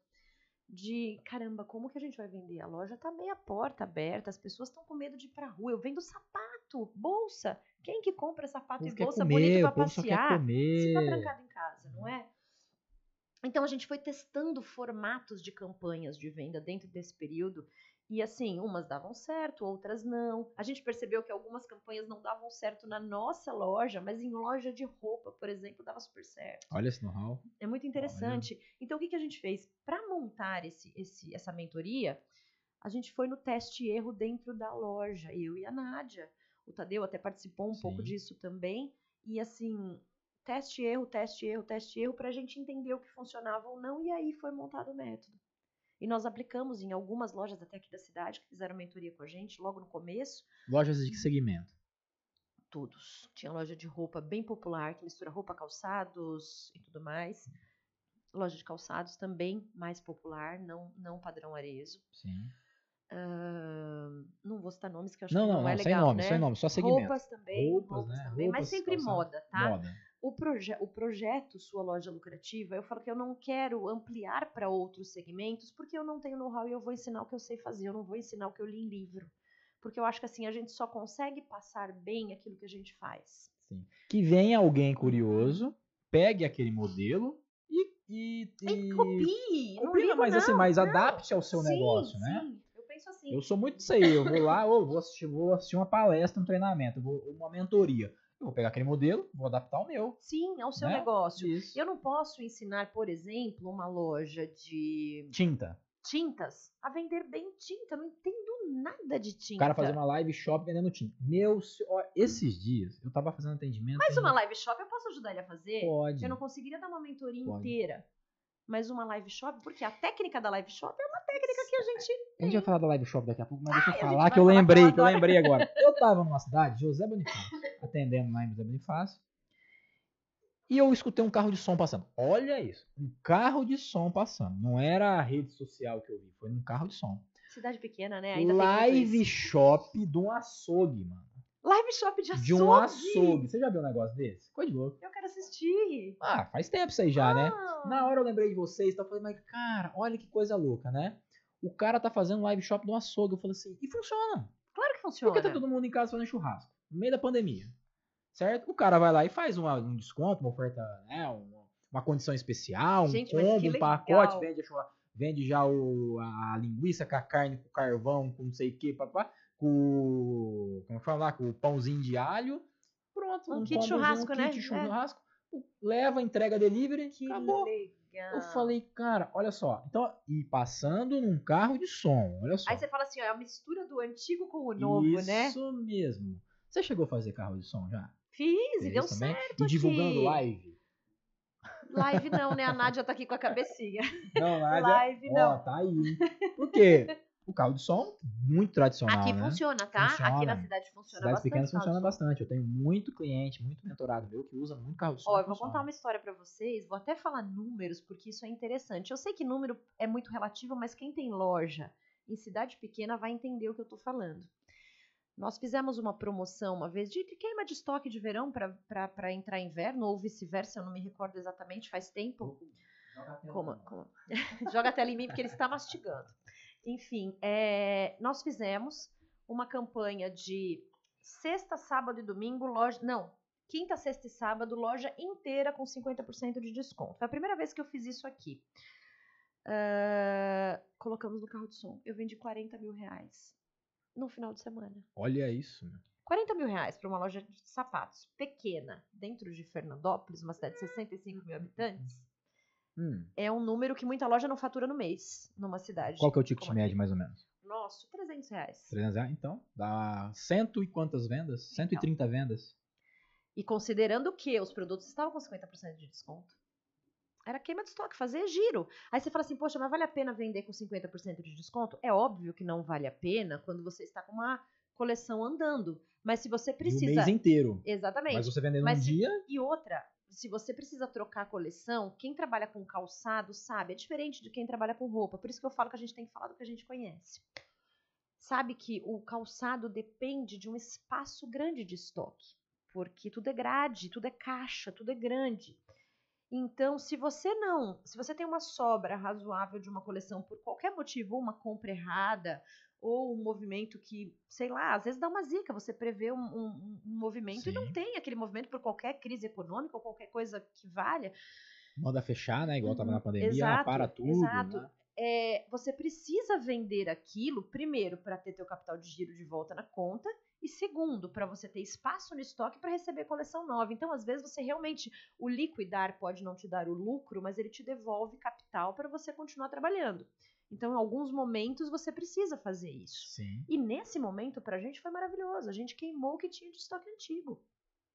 de caramba, como que a gente vai vender? A loja tá meia porta aberta, as pessoas estão com medo de ir pra rua. Eu vendo sapato, bolsa. Quem que compra sapato e bolsa comer, bonita o pra povo só quer passear? comer. Se tá trancado em casa, não é? Então a gente foi testando formatos de campanhas de venda dentro desse período. E assim, umas davam certo, outras não. A gente percebeu que algumas campanhas não davam certo na nossa loja, mas em loja de roupa, por exemplo, dava super certo. Olha esse know-how. É muito interessante. Então, o que, que a gente fez? Para montar esse, esse, essa mentoria, a gente foi no teste e erro dentro da loja, eu e a Nádia. O Tadeu até participou um pouco Sim. disso também. E assim, teste erro, teste erro, teste erro, para a gente entender o que funcionava ou não. E aí foi montado o método. E nós aplicamos em algumas lojas até aqui da cidade que fizeram mentoria com a gente logo no começo. Lojas de que segmento? Todos. Tinha loja de roupa bem popular, que mistura roupa, calçados e tudo mais. Loja de calçados também mais popular, não, não padrão arezo. Sim. Ahn, não vou citar nomes que eu acho Não, que não, não, é não, legal, sem nome, né? sem nome, só segmento. Roupas também, Roupas, roupas, né? também, mas Roupas, sempre calçado, moda, tá? Moda. O, proje o projeto Sua Loja Lucrativa, eu falo que eu não quero ampliar para outros segmentos, porque eu não tenho know-how e eu vou ensinar o que eu sei fazer, eu não vou ensinar o que eu li em livro. Porque eu acho que assim, a gente só consegue passar bem aquilo que a gente faz. Sim. Que venha alguém curioso, pegue aquele modelo e. E, E e- copie! não Copia, ligo, mas assim, não, mas não. adapte ao seu Sim, negócio, né? Sim, eu penso assim. Eu sou muito isso aí. Eu vou lá, ô, vou, assistir, vou assistir uma palestra, um treinamento, vou, uma mentoria. Eu vou pegar aquele modelo, vou adaptar ao meu. Sim, ao seu né? negócio. Isso. Eu não posso ensinar, por exemplo, uma loja de Tinta. tintas a vender bem tinta. Eu não entendo nada de tinta. O cara fazer uma live shop vendendo tinta. Meu, ó, esses dias eu tava fazendo atendimento. Mas uma live shop eu posso ajudar ele a fazer? Pode. Eu não conseguiria dar uma mentoria Pode. inteira. Mas uma live shop, porque a técnica da live shop é uma técnica que a gente. A gente vai falar da live shop daqui a pouco, mas deixa Ai, eu falar que eu vai falar que eu lembrei, que eu lembrei agora. Eu tava numa cidade, José Bonifácio. Atendendo lá em José Bonifácio. E eu escutei um carro de som passando. Olha isso, um carro de som passando. Não era a rede social que eu vi, foi um carro de som. Cidade pequena, né? Ainda Live shop de um açougue, mano. Live shop de açougue. De um açougue. Você já viu um negócio desse? Coisa de louco. Eu quero assistir. Ah, faz tempo isso aí já, né? Ah. Na hora eu lembrei de vocês, tá falando, mas cara, olha que coisa louca, né? O cara tá fazendo live shop de um açougue. Eu falei assim, e funciona. Claro que funciona. Porque tá todo mundo em casa fazendo churrasco, no meio da pandemia. Certo? O cara vai lá e faz uma- um desconto, uma oferta, né? Uma, uma condição especial, um Gente, combo, um pacote, vende, vende já o, a linguiça com a carne, com o carvão, com não sei o que, papá, com. Como fala lá? Com o pãozinho de alho. Pronto, Um kit combozinho, churrasco, um né? kit É. churrasco. Leva, entrega delivery, Que acabou. legal. Eu falei, cara, olha só. Então, e passando num carro de som, olha só. Aí você fala assim, ó, é a mistura do antigo com o novo, Isso né? mesmo. Você chegou a fazer carro de som já? Fiz, e deu também? certo E divulgando aqui. live? Live não, né? A Nádia tá aqui com a cabecinha. Não, Nádia. Live Ó, não. tá aí. Por quê? O carro de som, muito tradicional, Aqui né? funciona, tá? Aqui Funciona. na cidade funciona Cidades bastante. pequenas funciona bastante. Eu tenho muito cliente, muito mentorado meu que usa muito carro de som. Ó, eu vou funciona. contar uma história pra vocês, vou até falar números, porque isso é interessante. Eu sei que número é muito relativo, mas quem tem loja em cidade pequena vai entender o que eu tô falando. Nós fizemos uma promoção uma vez de queima de estoque de verão para entrar inverno, ou vice-versa, eu não me recordo exatamente, faz tempo. Como, como- Joga a tela em mim porque ele está mastigando. Enfim, é, nós fizemos uma campanha de sexta, sábado e domingo, loja. Não, quinta, sexta e sábado, loja inteira com 50% de desconto. Foi a primeira vez que eu fiz isso aqui. Ah, colocamos no carro de som. Eu vendi 40 mil reais no final de semana. Olha isso, meu. 40 mil reais para uma loja de sapatos pequena, dentro de Fernandópolis, uma cidade de 65 mil habitantes, Hum, é um número que muita loja não fatura no mês, numa cidade. Qual que é o ticket médio, mais ou menos? Nossa, 300 reais. 300 reais? Então, dá cento e quantas vendas? 130 vendas. E considerando que os produtos estavam com 50% de desconto, era queima de estoque, fazer giro. Aí você fala assim, poxa, mas vale a pena vender com 50% de desconto? É óbvio que não vale a pena quando você está com uma coleção andando. Mas se você E o precisa. mês inteiro. Exatamente. Mas você vendendo Mas um se- dia, E outra, se você precisa trocar a coleção, quem trabalha com calçado sabe, é diferente de quem trabalha com roupa. Por isso que eu falo que a gente tem que falar do que a gente conhece. Sabe que o calçado depende de um espaço grande de estoque, porque tudo é grade, tudo é caixa, tudo é grande. Então, se você não, se você tem uma sobra razoável de uma coleção por qualquer motivo, ou uma compra errada, ou um movimento que, sei lá, às vezes dá uma zica, você prevê um, um- um movimento e não Sim. tem aquele movimento por qualquer crise econômica ou qualquer coisa que valha, manda fechar, né? Igual tava Uhum, na pandemia, exato, para tudo. exato. né? é, você precisa vender aquilo, primeiro, para ter teu capital de giro de volta na conta, e segundo, para você ter espaço no estoque para receber coleção nova. Então, às vezes, você realmente, o liquidar pode não te dar o lucro, mas ele te devolve capital para você continuar trabalhando. Então, em alguns momentos, você precisa fazer isso. Sim. E nesse momento, pra gente, foi maravilhoso. A gente queimou o que tinha de estoque antigo.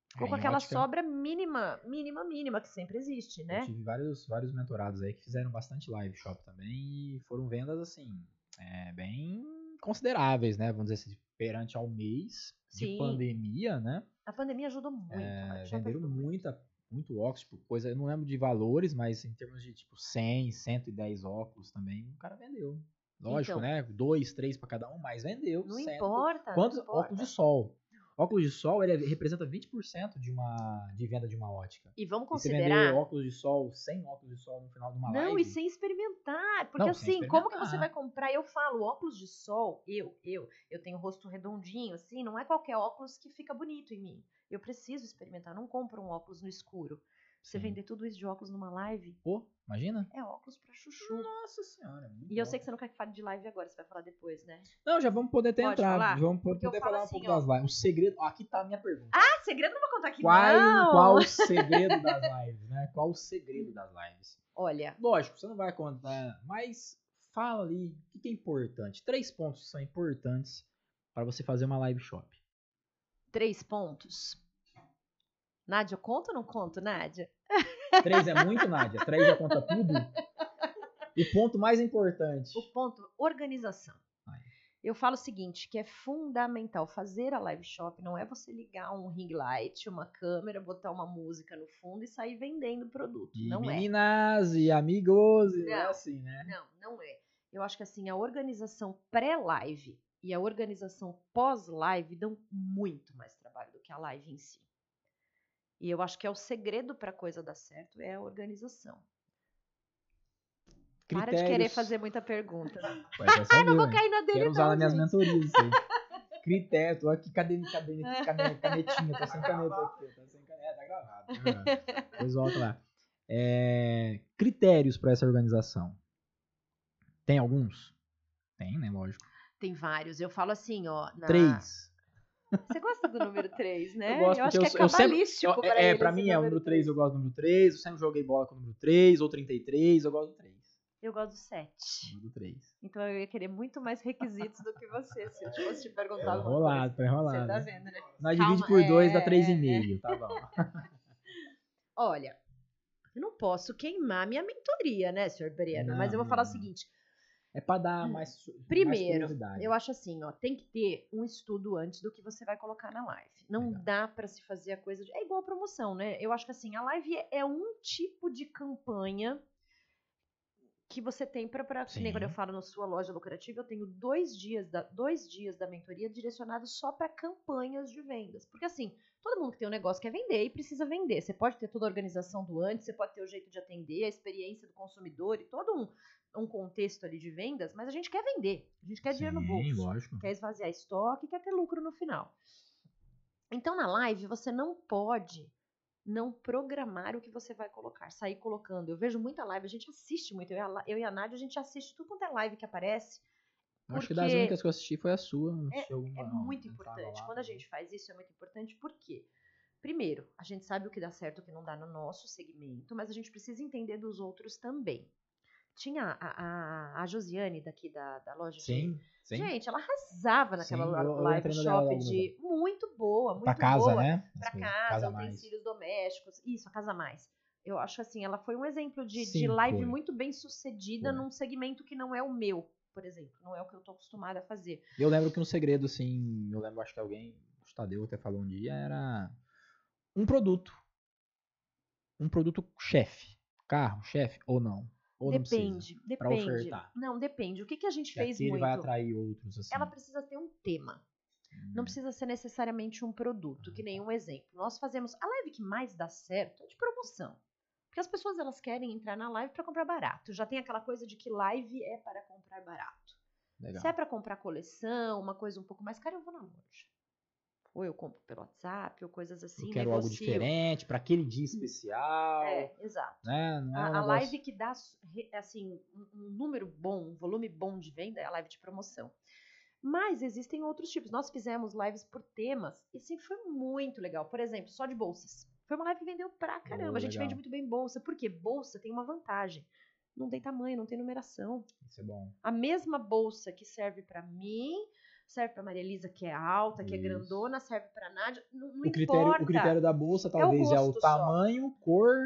Ficou É, com aquela ótica, sobra mínima, mínima, mínima, que sempre existe, né? Eu tive vários, vários mentorados aí que fizeram bastante live shop também e foram vendas assim, é, bem consideráveis, né? Vamos dizer assim, perante ao mês de Sim. pandemia, né? A pandemia ajudou muito. É, venderam ajudou muito. muita, muito óculos, tipo, coisa, eu não lembro de valores, mas em termos de tipo 100, 110 óculos também, o cara vendeu. Lógico, Então. né? Dois, três pra cada um, mas vendeu. Não cento. importa. Quantos não importa. óculos de sol? Óculos de sol, ele representa 20% de uma de venda de uma ótica. E vamos E você considerar. vender óculos de sol, 100 óculos de sol no final de uma Não, live. e sem experimentar. Porque Não, sem assim, como que você experimentar. vai comprar? Eu falo, óculos de sol, eu, eu, eu tenho o rosto redondinho, assim, não é qualquer óculos que fica bonito em mim. Eu preciso experimentar, não compro um óculos no escuro. Você Sim. vender tudo isso de óculos numa live Pô, imagina? é óculos pra chuchu. Nossa senhora. muito E eu bom. sei que você não quer que fale de live agora, você vai falar depois, né? Não, já vamos poder ter Pode entrado. falar? Vamos eu poder falo falar um assim, pouco ó. das lives. O segredo. aqui tá a minha pergunta. Ah, segredo não vou contar aqui, qual, não! qual o segredo das lives, né? Qual o segredo das lives? Olha, Lógico, você não vai contar, mas fala ali o que é importante. Três pontos são importantes para você fazer uma live shop. três pontos. Nádia, eu conto ou não conto, Nádia? Três é muito, Nádia? Três já conta tudo? O ponto mais importante. O ponto, organização. Ai. Eu falo o seguinte, que é fundamental fazer a live shop, não é você ligar um ring light, uma câmera, botar uma música no fundo e sair vendendo produto. E não é. meninas e amigos, é Não. assim, né? Não, não é. Eu acho que assim, a organização pré-live e a organização pós-live dão muito mais trabalho do que a live em si. E eu acho que é o segredo para a coisa dar certo é a organização. Para de querer Critérios- fazer muita pergunta. Quer saber, Não vou cair na dele Quero usar não, nas minhas mentorias. Critério, tô aqui, cadê, cadê, cadê canetinha? Tô sem caneta aqui, tô sem caneta, tá gravado. Tá gravado. Depois volta lá. É, critérios para essa organização. Tem alguns? Tem, né? Lógico. Tem vários. Eu falo assim, ó. na- Três. Você gosta do número 3, né? Eu gosto acho porque que eu- é eu sempre- cabalístico Eu- pra é, pra mim é o número 3, eu gosto do número 3. Eu sempre joguei bola com o número 3, ou 33, eu gosto do 3. Eu gosto do 7. Número 3. Então eu ia querer muito mais requisitos do que você, se eu fosse te Tá perguntar alguma enrolado, tá coisa. enrolado. Você tá vendo, né? Nós Calma, divide por 2 dá é, 3,5, tá bom. Olha, eu não posso queimar minha mentoria, né, senhor Breno? Mas eu vou falar o seguinte. É pra dar mais. su- mais Primeiro, curiosidade. eu acho assim, ó, tem que ter um estudo antes do que você vai colocar na live. Não Legal. dá pra se fazer a coisa. de- É igual a promoção, né? Eu acho que assim, a live é- é um tipo de campanha que você tem que nem quando eu falo na sua loja lucrativa, eu tenho dois dias da, dois dias da mentoria direcionados só pra campanhas de vendas. Porque assim, todo mundo que tem um negócio quer vender e precisa vender. Você pode ter toda a organização do antes, você pode ter o jeito de atender, a experiência do consumidor e todo um, um contexto ali de vendas, mas a gente quer vender. A gente quer dinheiro no Sim, bolso lógico. quer esvaziar estoque, quer ter lucro no final. Então, na live, você não pode não programar o que você vai colocar, sair colocando. Eu vejo muita live, a gente assiste muito. Eu e a, eu e a Nádia, a gente assiste tudo quanto é live que aparece. Acho que das porque únicas que eu assisti foi a sua. É- alguma, É não. muito importante. lá, Quando a gente faz isso, é muito importante porque, primeiro, a gente sabe o que dá certo e o que não dá no nosso segmento, mas a gente precisa entender dos outros também. Tinha a, a, a Josiane daqui da, da loja de Sim, sim. Gente, ela arrasava naquela Sim, live shop de muito boa, muito pra casa, boa. né? Pra Assim, casa, mais. utensílios domésticos. Isso, a casa mais. Eu acho assim, ela foi um exemplo de, de Sim, live foi. muito bem sucedida Foi. num segmento que não é o meu, por exemplo. Não é o que eu tô acostumada a fazer. Eu lembro que um segredo, assim, eu lembro, acho que alguém, o Tadeu até falou um dia, era um produto. Um produto chefe. Carro, chefe, ou não. Ou não precisa. depende, pra depende. Não, depende. O que, que a gente Que fez muito? vai atrair outros, assim. Ela precisa ter um tema. Não Hum, precisa ser necessariamente um produto, que nem um exemplo. Nós fazemos a live que mais dá certo é de promoção. Porque as pessoas elas querem entrar na live para comprar barato. Já tem aquela coisa de que live é para comprar barato. Legal. Se é para comprar coleção, uma coisa um pouco mais cara, eu vou na loja. Ou eu compro pelo WhatsApp, ou coisas assim. eu quero algo negocio. diferente, pra aquele dia especial. É, exato. Né? Não é A, um a negócio- live que dá assim um, número bom, um volume bom de venda é a live de promoção. Mas existem outros tipos. Nós fizemos lives por temas e sempre foi muito legal. Por exemplo, só de bolsas. Foi uma live que vendeu pra caramba. Oh, a gente vende muito bem bolsa. Por quê? Bolsa tem uma vantagem. Não tem tamanho, não tem numeração. Isso é bom. A mesma bolsa que serve pra mim, serve pra Maria Elisa, que é alta, que é Isso. grandona, serve pra Nádia. Não, não O critério, importa. o critério da bolsa talvez é o, gosto só. tamanho, cor,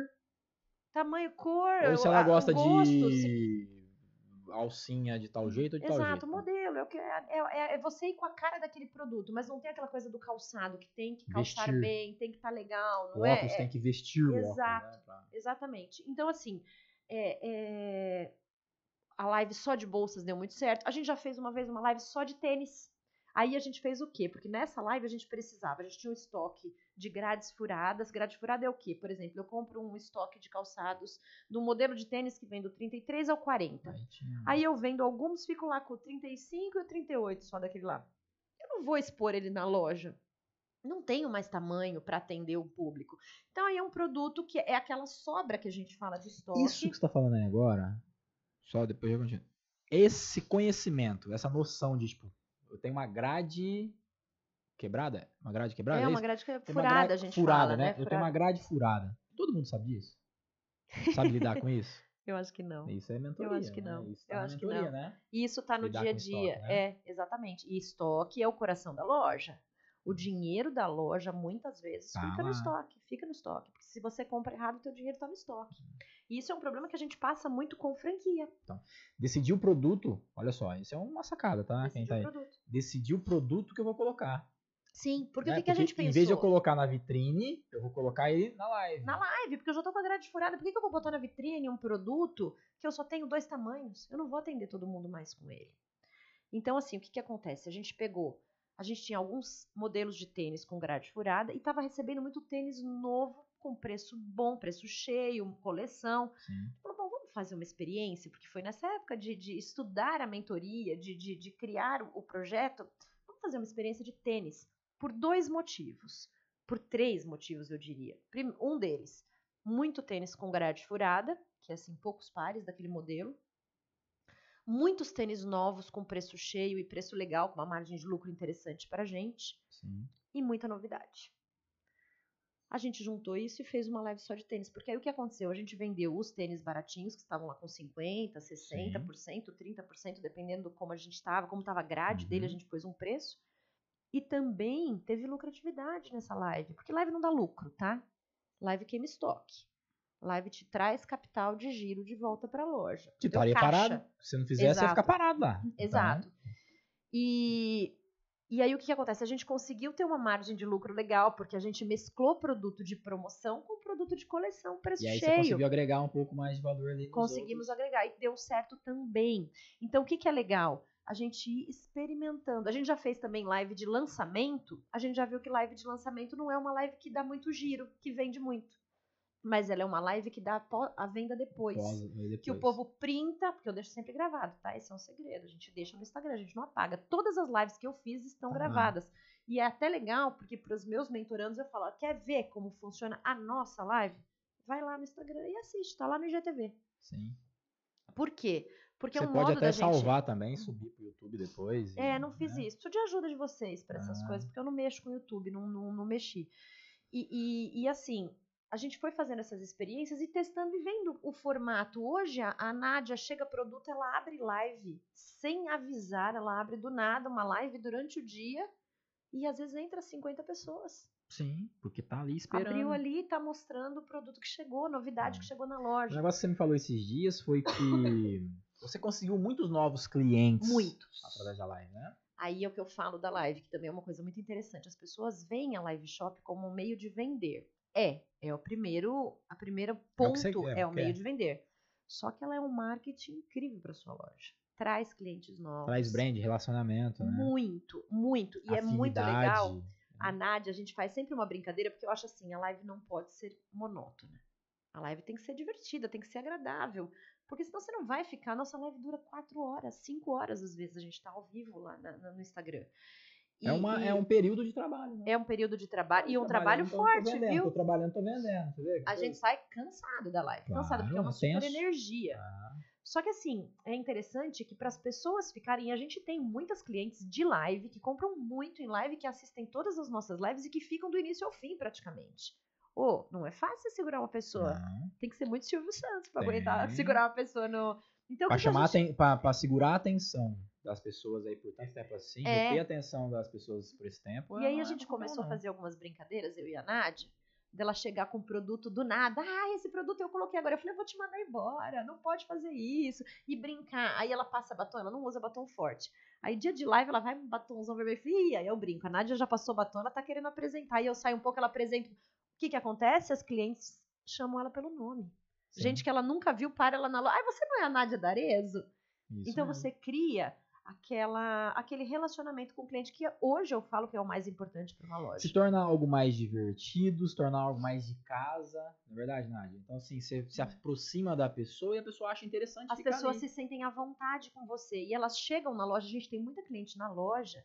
Tamanho, cor. ou se ela o gosta gosto, se de alcinha de tal jeito ou de tal Exato, jeito. modelo. É, o que- é, é- é você ir com a cara daquele produto, mas não tem aquela coisa do calçado que tem que calçar Vestir. bem, tem que estar legal, O não é? óculos É, tem que vestir o Exato. óculos. Né? Exatamente. Então, assim, é- é, a live só de bolsas deu muito certo. A gente já fez uma vez uma live só de tênis. Aí a gente fez o quê? Porque nessa live a gente precisava, a gente tinha um estoque de grades furadas. Grade furada é o quê? Por exemplo, eu compro um estoque de calçados do modelo de tênis que vem do 33 ao 40. Aí eu vendo alguns, ficam lá com o 35 e o 38 só daquele lá. Eu não vou expor ele na loja. Não tenho mais tamanho para atender o público. Então aí é um produto que é aquela sobra que a gente fala de estoque. Isso que você tá falando aí agora, só depois eu continuo. Esse conhecimento, essa noção de, tipo, eu tenho uma grade quebrada? Uma grade quebrada? é uma isso? grade que é Tem uma furada, grade a gente furada, fala, né? Eu tenho Furada. uma grade furada. Todo mundo sabe disso? Sabe lidar com isso? Eu acho que não. Isso é mentoria. acho que né? não. Isso Eu tá na acho que mentoria, não. né? E isso tá no Lidar dia a dia. estoque, né? É, exatamente. E estoque é o coração da loja. O dinheiro da loja, muitas vezes, Tá fica lá. no estoque. Fica no estoque. Porque se você compra errado, o teu dinheiro tá no estoque. E isso é um problema que a gente passa muito com franquia. Decidir o produto, olha só, isso é uma sacada, tá? Quem decidir tá o aí. produto. Decidir o produto que eu vou colocar. Sim, porque né? o que, que a gente pensou? Em vez de eu colocar na vitrine, eu vou colocar ele na live. Na live, porque eu já tô com a grade furada. Por que, que eu vou botar na vitrine um produto que eu só tenho dois tamanhos? Eu não vou atender todo mundo mais com ele. Então, assim, o que, que acontece? A gente pegou, a gente tinha alguns modelos de tênis com grade furada e tava recebendo muito tênis novo, com preço bom, preço cheio, coleção. Falou, bom, vamos fazer uma experiência, porque foi nessa época de, de estudar a mentoria, de, de, de criar o, o projeto. Vamos fazer uma experiência de tênis. Por dois motivos. Por três motivos, eu diria. Um deles, muito tênis com grade furada, que é assim, poucos pares daquele modelo. Muitos tênis novos com preço cheio e preço legal, com uma margem de lucro interessante para a gente Sim. e muita novidade. A gente juntou isso e fez uma live só de tênis, porque aí o que aconteceu? A gente vendeu os tênis baratinhos, que estavam lá com 50%, 60%, 30%, dependendo do como a gente estava, como estava a grade dele, a Uhum. gente pôs um preço. E também teve lucratividade nessa live, porque live não dá lucro, tá? Live queima estoque. Live te traz capital de giro de volta para a loja. Deu estaria parado. Se não fizesse, ia ficar Exato. parado lá. Exato. E, e aí o que, que acontece? A gente conseguiu ter uma margem de lucro legal, porque a gente mesclou produto de promoção com produto de coleção, preço Então, e aí você cheio. conseguiu agregar um pouco mais de valor ali. Conseguimos agregar e deu certo também. Então, o que, que é legal? A gente ir experimentando. A gente já fez também live de lançamento. A gente já viu que live de lançamento não é uma live que dá muito giro, que vende muito. Mas ela é uma live que dá a venda depois. Pós- depois. Que o povo printa, porque eu deixo sempre gravado, tá? Esse é um segredo. A gente deixa no Instagram, a gente não apaga. Todas as lives que eu fiz estão Ah. gravadas. E é até legal, porque para os meus mentorandos eu falo: quer ver como funciona a nossa live? Vai lá no Instagram e assiste, tá lá no IGTV. Sim. Por quê? Porque Você é um pode até da gente. salvar também, subir pro YouTube depois. É, e, não fiz né? isso. Preciso de ajuda de vocês para essas Ah. coisas, porque eu não mexo com o YouTube, não, não, não mexi. E, e, e, assim, a gente foi fazendo essas experiências e testando e vendo o formato. Hoje, a, a Nádia chega produto, ela abre live sem avisar, ela abre do nada uma live durante o dia e às vezes entra 50 pessoas. Sim, porque tá ali esperando. Abriu ali e tá mostrando o produto que chegou, novidade Ah. que chegou na O loja. negócio que você me falou esses dias foi que você conseguiu muitos novos clientes. Muitos. Através da live, né? Aí é o que eu falo da live, que também é uma coisa muito interessante. As pessoas veem a live shop como um meio de vender. É, é o primeiro, a primeira ponto você- é, é o o que meio é. de vender. Só que ela é um marketing incrível para sua loja. Traz clientes novos. Traz brand, relacionamento, né? Muito, muito. E é muito Afinidade. legal. A Nádia, a gente faz sempre uma brincadeira, porque eu acho assim, a live não pode ser monótona. A live tem que ser divertida, tem que ser agradável. Porque senão você não vai ficar. Nossa live dura quatro horas, cinco horas, às vezes, a gente tá ao vivo lá na- na- no Instagram. É, uma, e é um período de trabalho, né? é um período de trabalho. E um Tô trabalho tô- tô forte, vendendo, viu? Tô trabalhando, tô vendendo. Você vê? A gente sai cansado da live. cansado, porque é uma Claro, super energia. Ah, Só que assim, é interessante que para as pessoas ficarem, a gente tem muitas clientes de live que compram muito em live, que assistem todas as nossas lives e que ficam do início ao fim praticamente. Ô, não é fácil segurar uma pessoa. não. Tem que ser muito Silvio Santos para aguentar segurar uma pessoa no. Então, o Pra, que que a chamar, gente- pra segurar a atenção das pessoas aí por tanto tempo assim, É. reter a atenção das pessoas por esse tempo. E aí a é gente um, começou a fazer algumas brincadeiras, eu e a Nádia, dela chegar com um produto do nada. Ah, esse produto eu coloquei agora. Eu falei, eu vou te mandar embora, não pode fazer isso. E brincar. Aí ela passa batom, ela não usa batom forte. Aí dia de live ela vai com batomzão vermelho. Ih, aí eu brinco. A Nádia já passou batom, ela tá querendo apresentar. E eu saio um pouco, ela apresenta. O que que acontece? As clientes chamam ela pelo nome. Sim, Gente que ela nunca viu, para ela na loja. Ai, você não é a Nádia D'Arezzo? isso Então mesmo. você cria aquela, aquele relacionamento com o cliente que hoje eu falo que é o mais importante para uma loja. Se torna algo mais divertido, se torna algo mais de casa, não é verdade, Nádia? Então, assim, você se aproxima da pessoa e a pessoa acha interessante As pessoas ali. se sentem à vontade com você e elas chegam na loja. A gente tem muita cliente na loja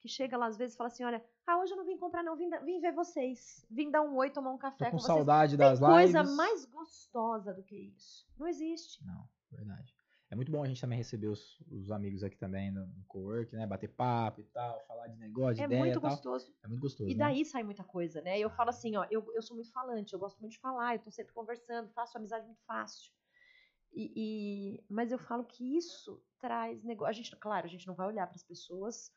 que chega lá às vezes e fala assim: Olha, ah, hoje eu não vim comprar, não, vim, vim ver vocês, vim dar um oi, tomar um Tô café com com vocês. saudade Tem das coisa lives. mais gostosa do que isso. Não existe. Não, verdade. É muito bom a gente também receber os, os amigos aqui também no, no co-work, né? Bater papo e tal, falar de negócio, de é ideia muito tal. gostoso. É muito gostoso, E né? daí sai muita coisa, né? Eu falo assim, ó, eu, eu sou muito falante, eu gosto muito de falar, eu tô sempre conversando, faço amizade muito fácil. E, e- mas eu falo que isso traz negócio. A gente, claro, a gente não vai olhar para as pessoas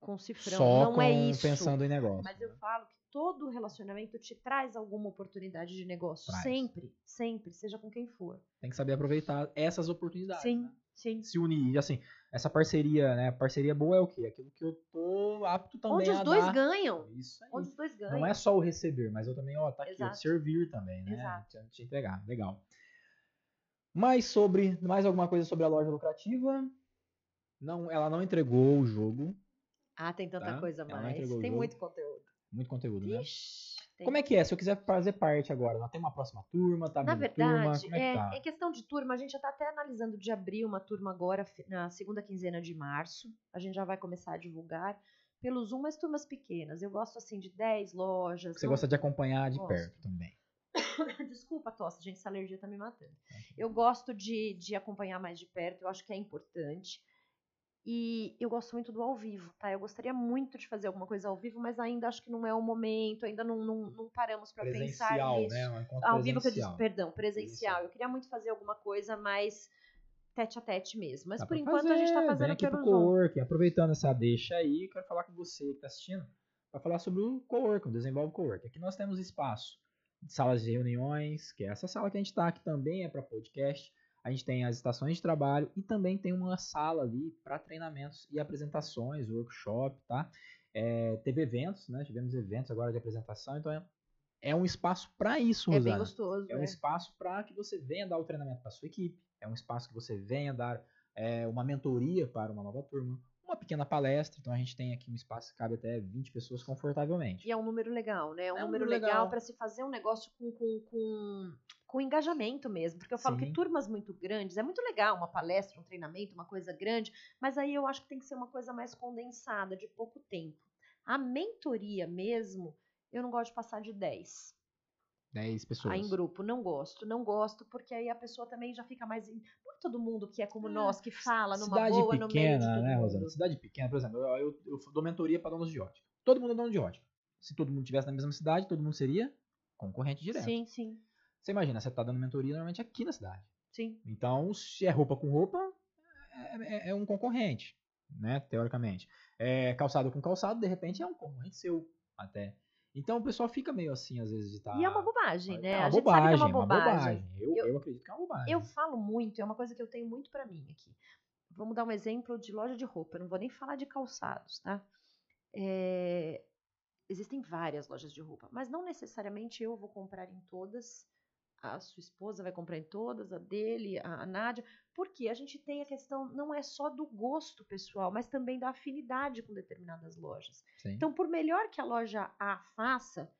com cifrão. Só não com é isso. pensando em negócio. Mas eu falo que todo relacionamento te traz alguma oportunidade de negócio. Traz. Sempre, sempre, seja com quem for. Tem que saber aproveitar essas oportunidades. sim, né? sim. Se unir. E assim, essa parceria, né? Parceria boa é o quê? Aquilo que eu tô apto também Onde os dois dar. ganham. Isso aí. Onde os dois ganham. Não é só o receber, mas eu também, ó, tá aqui, Exato. servir também, né? Exato. Te, te entregar. Legal. Mais sobre, mais alguma coisa sobre a loja lucrativa? Não, ela não entregou o jogo. Ah, tem tanta Tá? coisa mais. Tem jogo. muito conteúdo. Muito conteúdo, né? Ixi, tem Como é que é? Se eu quiser fazer parte agora, não tem uma próxima turma, tá Na abrindo turma, verdade, como é que é, tá? em questão de turma, a gente já está até analisando de abrir uma turma agora, na segunda quinzena de março. A gente já vai começar a divulgar pelo Zoom, mas turmas pequenas. Eu gosto assim de 10 lojas. Você não- gosta de acompanhar de Gosto. perto também. Desculpa, tosse, gente, essa alergia tá me matando. Eu gosto de, de acompanhar mais de perto, eu acho que é importante. E eu gosto muito do ao vivo, tá? Eu gostaria muito de fazer alguma coisa ao vivo, mas ainda acho que não é o momento, ainda não, não, não paramos para pensar Presencial, nisso. né? Um Ao vivo que eu disse, presencial. perdão, presencial. Presencial. Eu queria muito fazer alguma coisa mais tete a tete mesmo. Mas Dá por enquanto a gente tá fazer, fazendo vem aqui pelo pro coworking, aproveitando essa deixa aí, quero falar com você que tá assistindo, para falar sobre o coworking, o desenvolve coworking. Aqui nós temos espaço de salas de reuniões, que é essa sala que a gente tá, que também é para podcast. A gente tem as estações de trabalho e também tem uma sala ali para treinamentos e apresentações, workshop, tá? É, teve eventos, né? Tivemos eventos agora de apresentação, então é, é um espaço para isso, É bem Rosana. gostoso. É um é. espaço para que você venha dar o treinamento para sua equipe. É um espaço que você venha dar é, uma mentoria para uma nova turma. Uma pequena palestra. Então a gente tem aqui um espaço que cabe até 20 pessoas confortavelmente. E é um número legal, né? É um É um número número legal legal. para se fazer um negócio com, com, com, com engajamento mesmo. Porque eu falo Sim. que turmas muito grandes é muito legal, uma palestra, um treinamento, uma coisa grande, mas aí eu acho que tem que ser uma coisa mais condensada, de pouco tempo. A mentoria mesmo, eu não gosto de passar de 10. 10 pessoas. Aí em grupo, não gosto, não gosto, porque aí a pessoa também já fica mais. Não é todo mundo que é como É, nós, que fala numa Cidade boa, no meio de pequena, todo né. Rosana? Cidade pequena, por exemplo, eu, eu, eu dou mentoria para donos de ótica. Todo mundo é dono de ótica. Se todo mundo tivesse na mesma cidade, todo mundo seria concorrente direto. Sim, sim, Você imagina, você tá dando mentoria normalmente aqui na cidade. sim. Então, se é roupa com roupa, é, é- é um concorrente, né? Teoricamente. É, calçado com calçado, de repente, é um concorrente seu até. Então o pessoal fica meio assim, às vezes, de tá. E é uma bobagem, né? É uma a gente bobagem, sabe que é uma bobagem. Eu, Eu- eu acredito que é uma bobagem. Eu falo muito, é uma coisa que eu tenho muito pra mim aqui. Vamos dar um exemplo de loja de roupa, eu não vou nem falar de calçados, tá? É, Existem várias lojas de roupa, mas não necessariamente eu vou comprar em todas. A sua esposa vai comprar em todas, a dele, a, a Nádia, porque a gente tem a questão, não é só do gosto pessoal, mas também da afinidade com determinadas lojas. Sim. Então, por melhor que a loja A faça,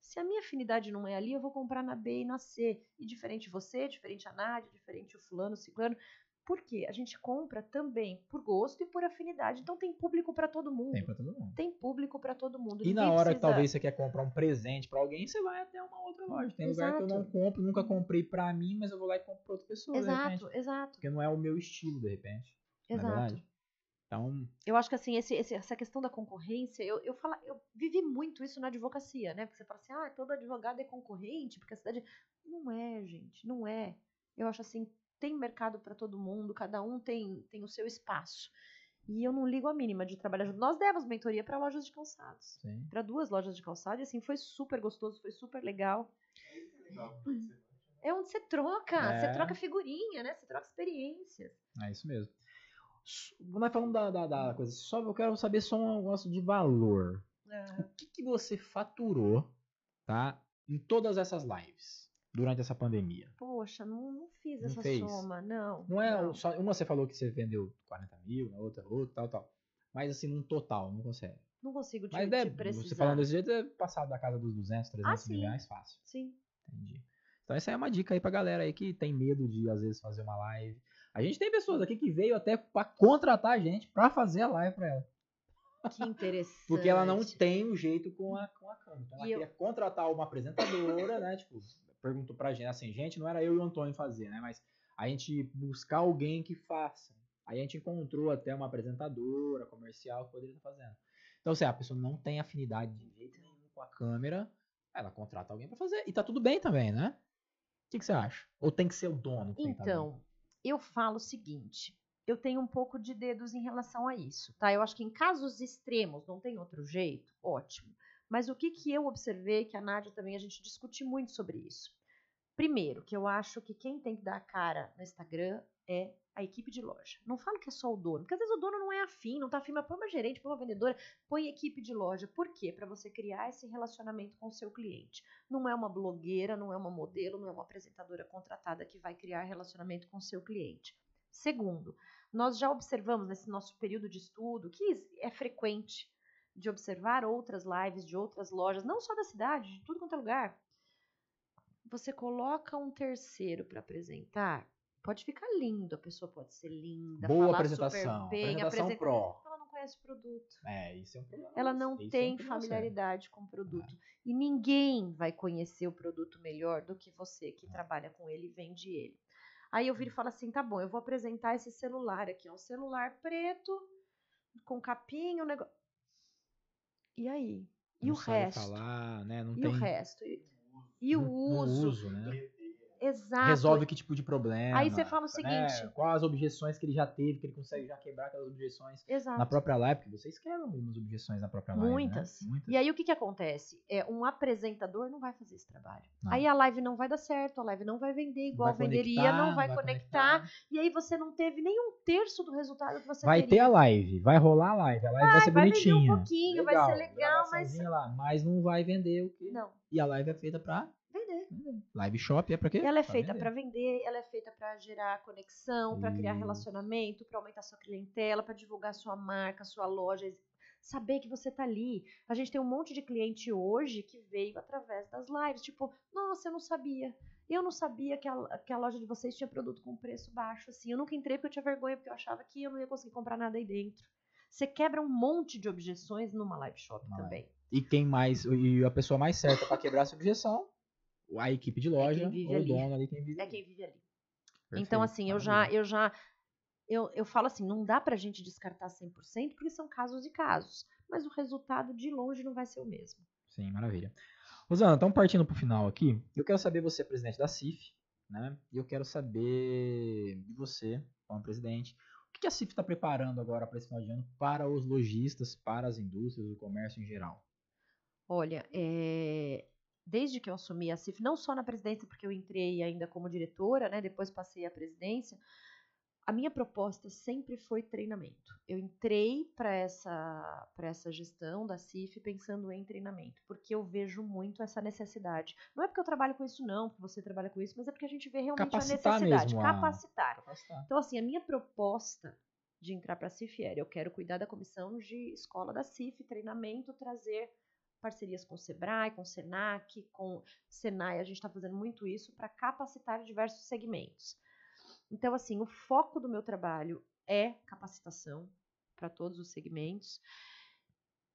se a minha afinidade não é ali, eu vou comprar na B e na C. E diferente você, diferente a Nádia, diferente o fulano, o ciclano. Por quê? A gente compra também por gosto e por afinidade. Então tem público para todo mundo. Tem pra todo mundo. Tem público para todo mundo. E na Ninguém hora que precisa- talvez você quer comprar um presente pra alguém, você vai até uma outra loja. Tem lugar que eu não Exato. compro, nunca comprei pra mim, mas eu vou lá e compro pra outra pessoa, de repente. Exato, exato, Porque não é o meu estilo, de repente. É exato. Então, Eu acho que assim, esse- esse- essa questão da concorrência, eu, eu, falo, eu vivi muito isso na advocacia, né? Porque você fala assim, ah, todo advogado é concorrente, porque a cidade. Não é, gente, não é. Eu acho assim, tem mercado para todo mundo, cada um tem, tem o seu espaço. E eu não ligo a mínima de trabalhar junto. Nós demos mentoria para lojas de calçados. Para duas lojas de calçado, e assim, foi super gostoso, foi super legal. É onde você troca, É. você troca figurinha, né? Você troca experiências. É isso mesmo. Nós falando da, da, da coisa, só eu quero saber só um negócio de valor. O que, que você faturou, tá? Em todas essas lives durante essa pandemia? Poxa, não, não fiz Não essa fez? soma, não. Não é não. só. Uma você falou que você vendeu 40 mil, na outra, outra, tal, tal. Mas assim, num total, não consegue. Não consigo te, Mas te deve, precisar. você falando desse jeito, é passado da casa dos 200, 300 Ah, mil reais fácil. Sim. Entendi. Então essa é uma dica aí pra galera aí que tem medo de, às vezes, fazer uma live. A gente tem pessoas aqui que veio até pra contratar a gente pra fazer a live pra ela. Que interessante. Porque ela não tem o jeito com a, com a câmera. Então ela E eu- queria contratar uma apresentadora, né? Tipo, perguntou pra gente, assim, gente, não era eu e o Antônio fazer, né? Mas a gente buscar alguém que faça. Aí a gente encontrou até uma apresentadora comercial que poderia estar fazendo. Então, se a pessoa não tem afinidade de jeito nenhum com a câmera, ela contrata alguém pra fazer. E tá tudo bem também, né? O que, que você acha? Ou tem que ser o dono? tá? Então, eu falo o seguinte: eu tenho um pouco de dedos em relação a isso, tá? Eu acho que em casos extremos, não tem outro jeito, ótimo. Mas o que, que eu observei, que a Nádia também, a gente discute muito sobre isso. Primeiro, que eu acho que quem tem que dar a cara no Instagram é a equipe de loja. Não falo que é só o dono, porque às vezes o dono não é afim, não tá afim, mas põe uma gerente, põe uma vendedora, põe equipe de loja. Por quê? Para você criar esse relacionamento com o seu cliente. Não é uma blogueira, não é uma modelo, não é uma apresentadora contratada que vai criar relacionamento com o seu cliente. Segundo, nós já observamos nesse nosso período de estudo que é frequente de observar outras lives de outras lojas, não só da cidade, de tudo quanto é lugar. Você coloca um terceiro para apresentar, pode ficar lindo, a pessoa pode ser linda, Boa falar apresentação, super bem, apresentação apresenta- pro. Ela não conhece o produto. É, isso é um problema. Ela não Isso é um tem problema sério. familiaridade com o produto. E ninguém vai conhecer o produto melhor do que você que trabalha com ele e vende ele. Aí eu viro e falo assim: tá bom, eu vou apresentar esse celular aqui. É um celular preto, com capinha, um negócio. E aí? E Não o resto? falar, né? Não E tem o resto? E, e o uso? uso, né? Exato. Resolve que tipo de problema. Aí você fala o né? seguinte- Quais as objeções que ele já teve, que ele consegue já quebrar aquelas objeções Exato. na própria live, porque vocês quebram algumas objeções na própria live. Muitas. Né? Muitas. E aí o que, que acontece? É, um apresentador não vai fazer esse trabalho. Não. Aí a live não vai dar certo, a live não vai vender igual vai venderia, conectar, não vai, conectar, E aí você não teve nem um terço do resultado que você Vai ter teria. a live, vai rolar a live, a live vai, ser vai vender um bonitinha. pouquinho, vai ser legal, mas- Lá, mas não vai vender o quê? Não, E a live é feita pra vender. vender. Live shop é pra quê? Ela é Pra feita para vender, ela é feita para gerar conexão, para criar relacionamento, para aumentar sua clientela, para divulgar sua marca, sua loja, saber que você tá ali. A gente tem um monte de cliente hoje que veio através das lives, tipo, nossa, eu não sabia. Eu não sabia que a, que a loja de vocês tinha produto com preço baixo, assim. Eu nunca entrei porque eu tinha vergonha, porque eu achava que eu não ia conseguir comprar nada aí dentro. Você quebra um monte de objeções numa live shop também. E quem mais, e a pessoa mais certa pra quebrar essa objeção, a equipe de loja, vive ou o ali. dono ali, quem vive É ali. quem vive ali. Perfeito, Então, assim, eu já, eu já, eu, eu falo assim, não dá pra gente descartar 100%, porque são casos e casos. Mas o resultado, de longe, não vai ser o mesmo. Sim, maravilha. Rosana, então partindo pro final aqui, eu quero saber, você é presidente da CIF, né? E eu quero saber de você, como presidente, o que que a CIF está preparando agora para esse final de ano para os lojistas, para as indústrias, o comércio em geral? Olha, é, desde que eu assumi a CIF, não só na presidência, porque eu entrei ainda como diretora, né? Depois passei a presidência. A minha proposta sempre foi treinamento. Eu entrei para essa, essa gestão da CIF pensando em treinamento, porque eu vejo muito essa necessidade. Não é porque eu trabalho com isso, não, porque você trabalha com isso, mas é porque a gente vê realmente Capacitar a necessidade. mesmo a- Capacitar. Capacitar. Então, assim, a minha proposta de entrar para a CIF era: eu quero cuidar da comissão de escola da CIF, treinamento, trazer parcerias com o Sebrae, com o Senac, com o Senai. A gente está fazendo muito isso para capacitar diversos segmentos. Então, assim, o foco do meu trabalho é capacitação para todos os segmentos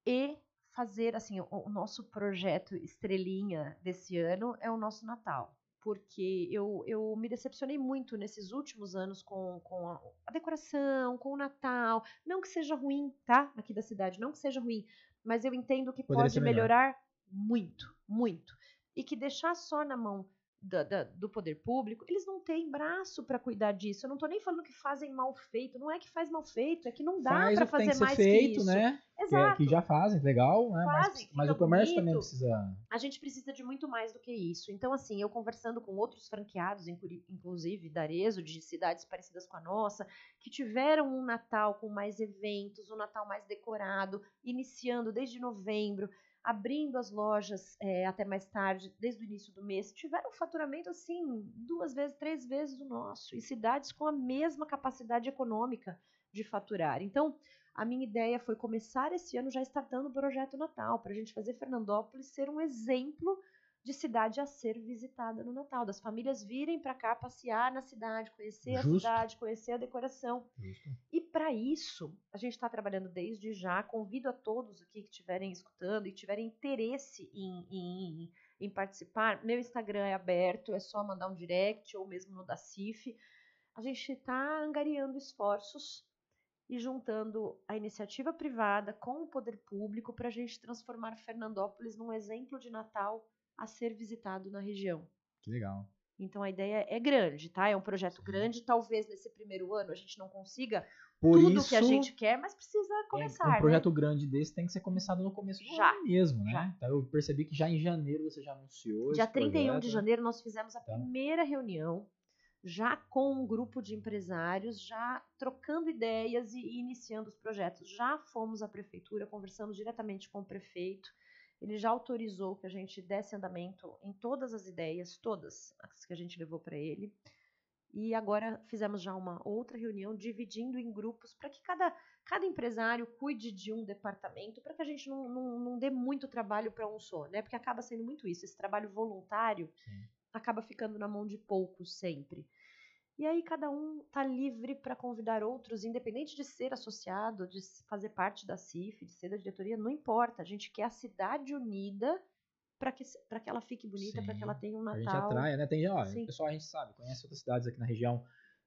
e fazer, assim, o, o nosso projeto estrelinha desse ano é o nosso Natal porque eu, eu me decepcionei muito nesses últimos anos com, com a, a decoração, com o Natal. Não que seja ruim, tá? Aqui da cidade, não que seja ruim, mas eu entendo que Poderia pode melhorar muito, muito. E que deixar só na mão da- da- do poder público, eles não têm braço para cuidar disso. Eu não tô nem falando que fazem mal feito, não é que faz mal feito, é que não dá para que tem fazer que ser mais feito, que isso. né? Que, é- Exato. que já fazem, legal, né? Mas- Fazem, mas, fica o comércio também bonito. precisa. a gente precisa de muito mais do que isso. Então, assim, eu conversando com outros franqueados, inclu- inclusive da Arezo, de cidades parecidas com a nossa, que tiveram um Natal com mais eventos, um Natal mais decorado, iniciando desde novembro, abrindo as lojas é, até mais tarde, desde o início do mês, tiveram um faturamento assim, duas vezes, três vezes o nosso, e cidades com a mesma capacidade econômica de faturar. Então, a minha ideia foi começar esse ano já startando o projeto Natal, para a gente fazer Fernandópolis ser um exemplo de cidade a ser visitada no Natal, das famílias virem para cá passear na cidade, conhecer a Justo. cidade, conhecer a decoração. E para isso, a gente está trabalhando desde já. Convido a todos aqui que estiverem escutando e tiverem interesse em, em, em participar. Meu Instagram é aberto, é só mandar um direct ou mesmo no da CIF. A gente está angariando esforços e juntando a iniciativa privada com o poder público para a gente transformar Fernandópolis num exemplo de Natal a ser visitado na região. Que legal. Então a ideia é grande, tá? É um projeto grande. Talvez nesse primeiro ano a gente não consiga Por tudo isso, que a gente quer, mas precisa é, começar. um né? projeto grande desse tem que ser começado no começo do Já, ano mesmo, né? já. Então eu percebi que já em janeiro você já anunciou Dia esse 31 de projeto. janeiro nós fizemos a Tá. primeira reunião, já com um grupo de empresários, já trocando ideias e e iniciando os projetos. Já fomos à prefeitura, conversamos diretamente com o prefeito. Ele já autorizou que a gente desse andamento em todas as ideias, todas as que a gente levou para ele. E agora fizemos já uma outra reunião, dividindo em grupos, para que cada, cada empresário cuide de um departamento, para que a gente não, não, não dê muito trabalho para um só, né? Porque acaba sendo muito isso. Esse trabalho voluntário Sim. acaba ficando na mão de poucos sempre. E aí cada um tá livre para convidar outros, independente de ser associado, de fazer parte da CIF, de ser da diretoria, não importa. A gente quer a cidade unida para que, para que ela fique bonita, para que ela tenha um A gente Natal. atrai, né? Tem, ó, Sim. o pessoal a gente sabe, conhece outras cidades aqui na região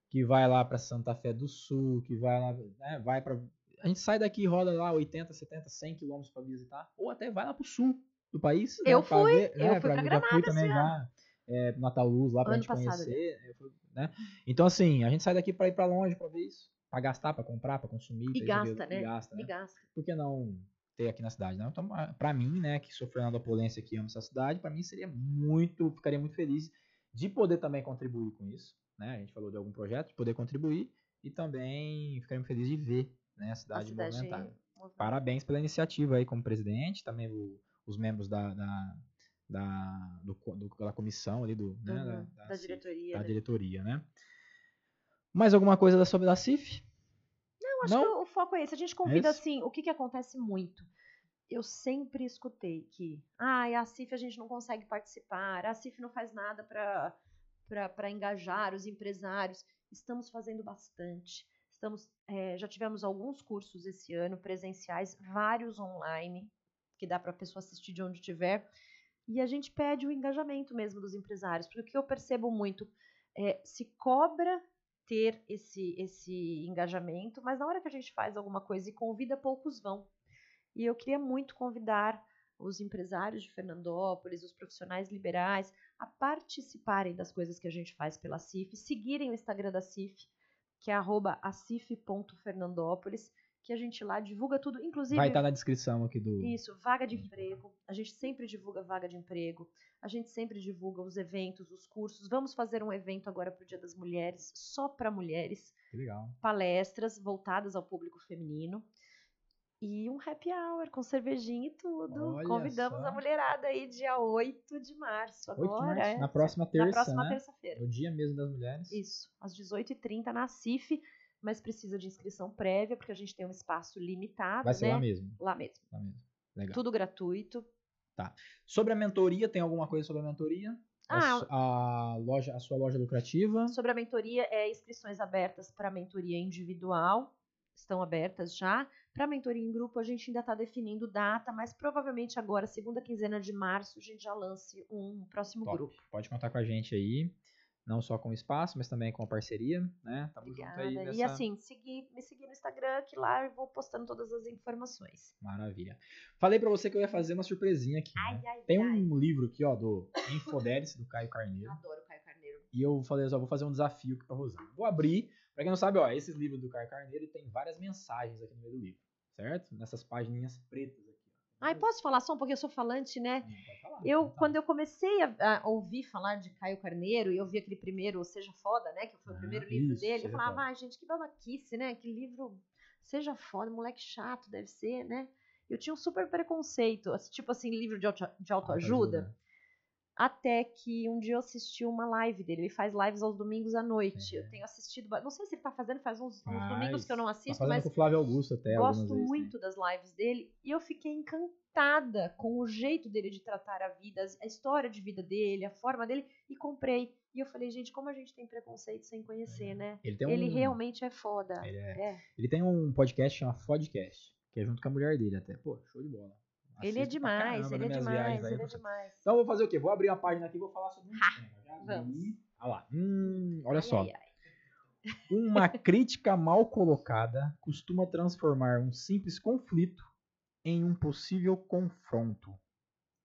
que vai lá pra Santa Fé do Sul, que vai lá, né, vai para a gente sai daqui e roda lá 80, 70, 100 quilômetros pra visitar, ou até vai lá pro sul do país. né, Eu pra fui, ver, eu né, fui pra já Granada fui esse também já, é, Natal Luz lá pra Ano gente passado, conhecer, eu fui, né? Então assim, a gente sai daqui pra ir pra longe pra ver isso, pra gastar, pra comprar, pra consumir, E pra gasta, né? e gasta, E né? gasta. por que não ter aqui na cidade, né? Então, a- pra mim, né, que sou Fernando Apolência aqui, amo essa cidade, pra mim seria muito, ficaria muito feliz de poder também contribuir com isso, né? A gente falou de algum projeto, de poder contribuir e também ficaria muito feliz de ver, né, a A cidade, cidade movimentada. movimentada. Parabéns pela iniciativa aí como presidente, também o- os membros da, da, da, do do- da comissão ali do, né, Uhum, da, da, da diretoria. da né? diretoria, né? Mais alguma coisa sobre a CIF? Não, acho Não? que o, foco é esse. A gente convida, Esse? assim, o que, que acontece muito? Eu sempre escutei que, ah, a CIF a gente não consegue participar, a CIF não faz nada para engajar os empresários. Estamos fazendo bastante. Estamos, eh, já tivemos alguns cursos esse ano, presenciais, vários online, que dá para a pessoa assistir de onde tiver. E a gente pede o engajamento mesmo dos empresários, porque o que eu percebo muito é se cobra ter esse, esse engajamento, mas na hora que a gente faz alguma coisa e convida, poucos vão. E eu queria muito convidar os empresários de Fernandópolis, os profissionais liberais, a participarem das coisas que a gente faz pela CIF, seguirem o Instagram da CIF, que é acif.fernandópolis, que a gente lá divulga tudo, inclusive Vai estar na descrição aqui do... isso, vaga de emprego. A gente sempre divulga vaga de emprego. A gente sempre divulga os eventos, os cursos. Vamos fazer um evento agora para o Dia das Mulheres, só para mulheres. Que legal. Palestras voltadas ao público feminino. E um happy hour com cervejinha e tudo. Olha Convidamos só. a mulherada aí dia 8 de março. 8 de Agora, março, é, na próxima terça, Na próxima né? terça-feira. No dia mesmo das mulheres. Isso, às 18h30 na CIF, mas precisa de inscrição prévia, porque a gente tem um espaço limitado. Vai ser né? lá mesmo. Lá mesmo. Lá mesmo. Legal. Tudo gratuito. Sobre a mentoria, tem alguma coisa sobre a mentoria? A Ah, su- a, loja, a sua loja lucrativa. Sobre a mentoria, é inscrições abertas para mentoria individual, estão abertas já. Para mentoria em grupo, a gente ainda está definindo data, mas provavelmente agora, segunda quinzena de março, a gente já lance um próximo Top. grupo. Pode contar com a gente aí. Não só com o espaço, mas também com a parceria, né? Tamo junto Obrigada. aí E nessa assim, seguir, me seguir no Instagram, que lá eu vou postando todas as informações. maravilha. Falei pra você que eu ia fazer uma surpresinha aqui. Ai, né? ai, Tem ai. um livro aqui, ó, do Infodelice, do Caio Carneiro. Adoro o Caio Carneiro. E eu falei, só vou fazer um desafio aqui pra Rosana. Vou abrir. Pra quem não sabe, ó, esses livros do Caio Carneiro tem várias mensagens aqui no meio do livro, certo? Nessas páginas pretas ó. Ai, posso falar só um pouquinho? Eu sou falante, né? Falar, Eu, quando eu comecei a, a ouvir falar de Caio Carneiro, e eu vi aquele primeiro Seja Foda, né? Que foi o Ah, primeiro livro isso, dele, eu falava, ai, gente, que babaquice, né? Que livro Seja Foda, moleque chato, deve ser, né? Eu tinha um super preconceito, tipo assim, livro de, auto, de autoajuda, até que um dia eu assisti uma live dele. Ele faz lives aos domingos à noite. Uhum. Eu tenho assistido, não sei se ele tá fazendo, faz uns, domingos que eu não Tá assisto, fazendo mas com o Flávio Augusto até Gosto vezes, né? muito das lives dele e eu fiquei encantada com o jeito dele de tratar a vida, a história de vida dele, a forma dele e comprei. E eu falei, gente, como a gente tem preconceito sem conhecer, né? Ele um, Ele realmente é foda. Ele, é- É. ele tem um podcast chamado Podcast, que é junto com a mulher dele até. Pô, show de bola. Ele é demais, ele é minhas demais, ele é demais. Então eu vou fazer o quê? Vou abrir uma página aqui e vou falar sobre um tema. Vamos. Olha lá. Hum, olha Ai, só. ai, ai. Uma crítica mal colocada costuma transformar um simples conflito em um possível confronto.